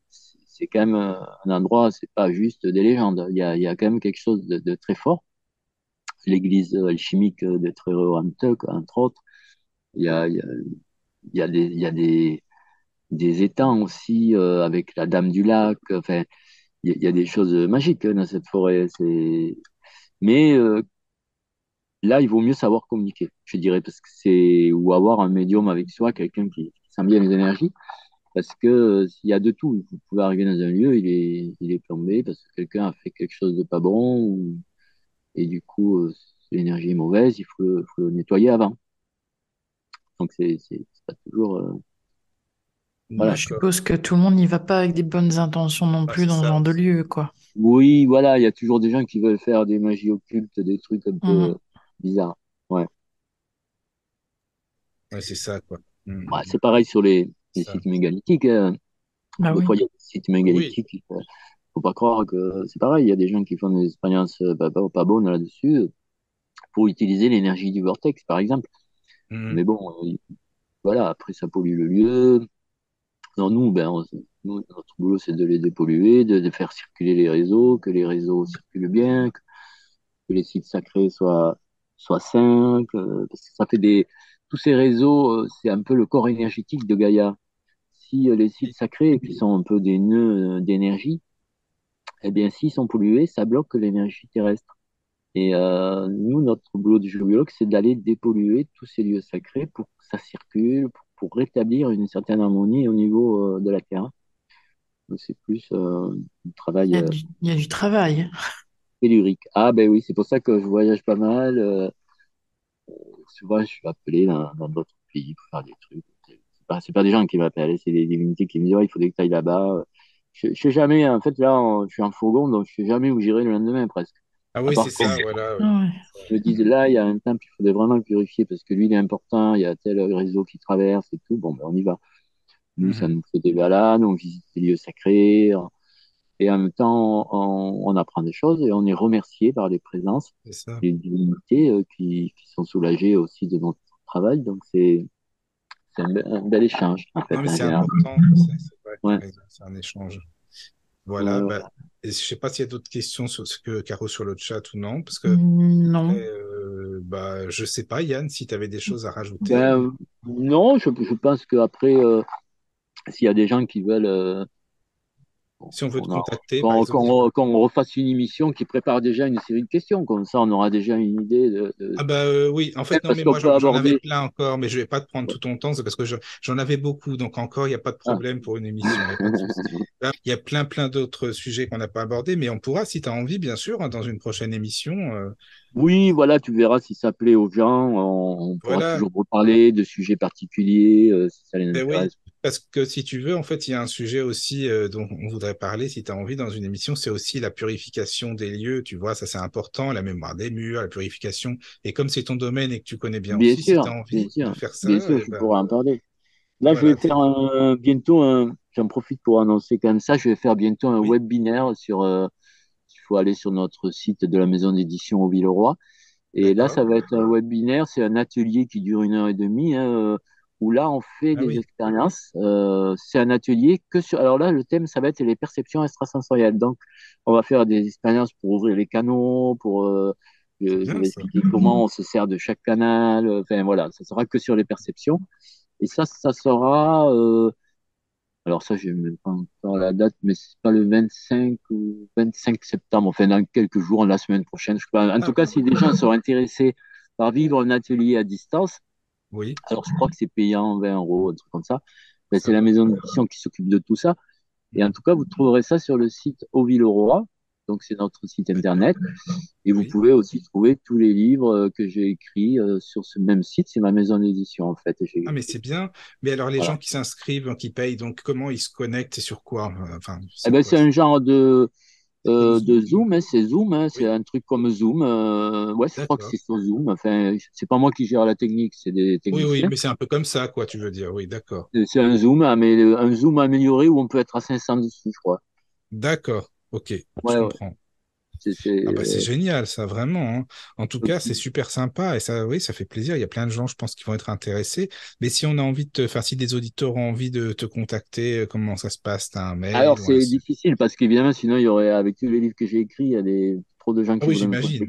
c'est quand même un endroit, c'est pas juste des légendes. Il y a, quand même quelque chose de, très fort l'église alchimique de Trérorantec, entre autres. Il y a, des, étangs aussi euh, avec la Dame du Lac. Enfin, il y, a, des choses magiques hein, dans cette forêt. Mais euh, là, il vaut mieux savoir communiquer, je dirais, parce que c'est ou avoir un médium avec soi, quelqu'un qui, sent bien les énergies, parce que euh, il y a de tout. Vous pouvez arriver dans un lieu, il est, il est plombé parce que quelqu'un a fait quelque chose de pas bon ou et du coup, euh, l'énergie est mauvaise, il faut, le nettoyer avant. Donc, c'est pas toujours. Euh, voilà, je suppose que tout le monde n'y va pas avec des bonnes intentions non plus dans ce genre de lieu, quoi. Oui, voilà, il y a toujours des gens qui veulent faire des magies occultes, des trucs un peu mhm. Bizarres. Ouais. Ouais, c'est ça, quoi. Mhm. c'est pareil sur les, sites mégalithiques. Hein. Des fois, il y a des sites mégalithiques faut pas croire que c'est pareil. Il y a des gens qui font des expériences euh, pas, pas, bonnes là-dessus euh, pour utiliser l'énergie du vortex, par exemple. Mhm. Mais bon, euh, voilà, après ça pollue le lieu. Non, nous, ben, notre boulot, c'est de les dépolluer, de, faire circuler les réseaux, que les réseaux circulent bien, que, les sites sacrés soient, soient sains, parce que ça fait des. Tous ces réseaux, c'est un peu le corps énergétique de Gaïa. Si les sites sacrés, qui sont un peu des nœuds d'énergie, eh bien, s'ils sont pollués, ça bloque l'énergie terrestre. Et euh, nous, notre boulot de géobiologue, c'est d'aller dépolluer tous ces lieux sacrés pour que ça circule, pour, rétablir une certaine harmonie au niveau euh, de la Terre. c'est plus euh, du travail. Il y, a du, il y a du travail. Tellurique. Ah ben oui, c'est pour ça que je voyage pas mal. souvent, je suis appelé dans d'autres pays pour faire des trucs. C'est pas, pas des gens qui m'appellent, c'est des divinités qui me disent il faut que tu ailles là-bas je, je sais jamais, en fait, là, je suis en fourgon, donc je sais jamais où j'irai le lendemain presque. Ah oui, c'est ça, voilà. Je me dis, là, il y a un temple qu'il faudrait vraiment purifier parce que lui, il est important, il y a tel réseau qui traverse et tout. Bon, ben, on y va. Nous, ça mhm. nous fait des balades, on visite les lieux sacrés. Et en même temps, on, on apprend des choses et on est remercié par les présences des divinités euh, qui, qui, sont soulagées aussi de notre travail. Donc, c'est un, un, bel échange. En fait, c'est important, c'est un échange. Voilà. Bah, je ne sais pas s'il y a d'autres questions sur ce que Caro sur le chat ou non, parce que mm, non. Euh, bah, je sais pas, Yann, si tu avais des choses à rajouter. Ben, non, je, je pense qu'après, euh, s'il y a des gens qui veulent euh, si on veut te contacter. Quand, on, refasse une émission qui prépare déjà une série de questions, comme ça on aura déjà une idée de. Ah bah euh, oui, en fait, non, mais moi j'en avais plein encore, mais je vais pas te prendre tout ton temps, c'est parce que j'en avais beaucoup, donc encore il n'y a pas de ah. problème pour une émission. [LAUGHS] il y a plein plein d'autres sujets qu'on n'a pas abordés, mais on pourra, si tu as envie, bien sûr, hein, dans une prochaine émission. Euh. Oui, voilà, tu verras si ça plaît aux gens, on, pourra toujours reparler de sujets particuliers, euh, si ça les ben intéresse. Parce que si tu veux, en fait, il y a un sujet aussi euh, dont on voudrait parler, si tu as envie, dans une émission, c'est aussi la purification des lieux. Tu vois, ça c'est important, la mémoire des murs, la purification. Et comme c'est ton domaine et que tu connais bien, aussi, si tu as envie de faire ça. Bien sûr, je ben pourrais en parler. Là, je vais faire un, bientôt un. J'en profite pour annoncer quand même ça. Je vais faire bientôt un webinaire sur. Euh, faut aller sur notre site de la maison d'édition au Villeroy. Et là, ça va être un webinaire. C'est un atelier qui dure une heure et demie. Hein, euh, où là, on fait ah des expériences. Euh, c'est un atelier que sur. Alors là, le thème, ça va être les perceptions extrasensorielles. Donc, on va faire des expériences pour ouvrir les canaux, pour. Euh, je, vais expliquer comment on se sert de chaque canal. Enfin, voilà, ça sera que sur les perceptions. Et ça, ça sera. Alors, ça, je n'ai même pas encore la date, mais c'est pas le 25 ou 25 septembre, enfin, dans quelques jours, la semaine prochaine. Je crois. En tout cas, si des gens sont intéressés par vivre un atelier à distance, oui. Alors, je crois que c'est payant 20 euros, un truc comme ça. Ben, c'est la maison d'édition qui s'occupe de tout ça. Et en tout cas, vous trouverez ça sur le site Au Villeroy. Donc, c'est notre site internet. Et vous pouvez aussi trouver tous les livres euh, que j'ai écrits euh, sur ce même site. C'est ma maison d'édition, en fait. Ah, mais c'est bien. Mais alors, les gens qui s'inscrivent, qui payent, donc, comment ils se connectent et sur quoi enfin, eh ben, C'est un genre de. Euh, de Zoom, hein, c'est Zoom, hein, c'est un truc comme Zoom. Euh, ouais, je crois que c'est sur Zoom. Enfin, c'est pas moi qui gère la technique, c'est des techniciens. Oui, oui, mais c'est un peu comme ça, quoi, tu veux dire. Oui, d'accord. C'est un Zoom, mais un Zoom amélioré où on peut être à 500 dessus, je crois. D'accord, ok, je comprends. Ah bah, c'est génial, ça, vraiment. Hein. En tout cas, c'est super sympa et ça, oui, ça fait plaisir. Il y a plein de gens, je pense, qui vont être intéressés. Mais si on a envie de te, enfin, si des auditeurs ont envie de te contacter, euh, comment ça se passe? T'as un mail Alors, c'est difficile parce qu'évidemment, sinon, il y aurait, avec tous les livres que j'ai écrits, il y a des, trop de gens qui ah oui, j'imagine.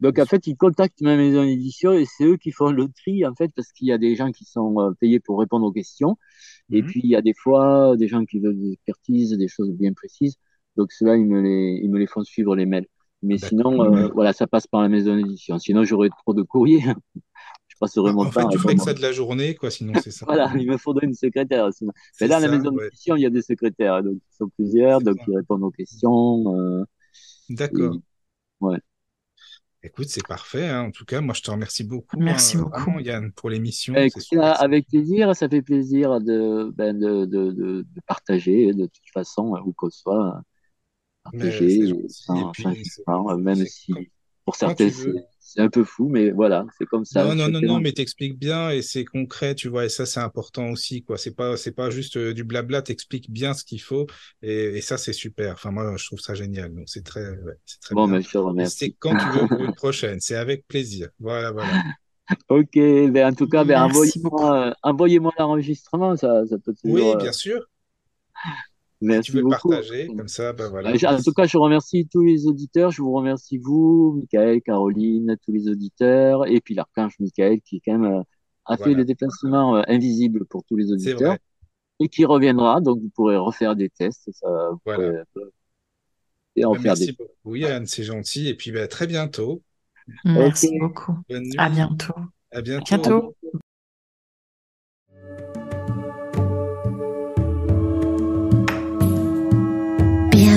Donc, en fait, ils contactent ma maison d'édition et c'est eux qui font le tri, en fait, parce qu'il y a des gens qui sont euh, payés pour répondre aux questions. Et mmh puis, il y a des fois des gens qui veulent des expertises, des choses bien précises. Donc, ceux-là, ils me les, ils me les font suivre les mails. Mais sinon, euh, voilà, ça passe par la maison d'édition. Sinon, j'aurais trop de courriers. [LAUGHS] je passerai mon temps. En fait, tu ferais que ça de la journée, quoi, sinon c'est ça. [LAUGHS] voilà, il me faudrait une secrétaire. Sinon. Mais là, à la maison d'édition, il y a des secrétaires. Donc, ils sont plusieurs, donc ils répondent aux questions. Euh, D'accord. Ouais. Écoute, c'est parfait. Hein. En tout cas, moi, je te remercie beaucoup. Merci hein, beaucoup, Yann, pour l'émission. Avec, plaisir, ça fait plaisir de, ben, de, de, de, partager de toute façon, où que ce soit partager, même si pour certains c'est un peu fou, mais voilà, c'est comme ça. Non, non, non, non, mais t'expliques bien et c'est concret, tu vois, et ça c'est important aussi, quoi. C'est pas, c'est pas juste euh, du blabla, t'expliques bien ce qu'il faut et, ça c'est super. Enfin moi je trouve ça génial, donc c'est très, c'est très bon, bien. remercie. C'est quand tu veux pour une [LAUGHS] prochaine, c'est avec plaisir. Voilà, voilà. [LAUGHS] ok, ben en tout cas, ben, envoyez-moi, euh, envoyez-moi l'enregistrement, ça, ça peut Oui, euh, bien sûr. Merci tu veux beaucoup. partager, comme ça, ben voilà. En tout cas, je remercie tous les auditeurs. Je vous remercie vous, Michael, Caroline, tous les auditeurs, et puis l'archange Michael qui quand même euh, a fait des déplacements euh, invisibles pour tous les auditeurs et qui reviendra. Donc, vous pourrez refaire des tests. Ça, voilà. et en ben, faire merci beaucoup, Yann, c'est gentil. Et puis, ben, très bientôt. Merci beaucoup. À bientôt. À bientôt. À bientôt.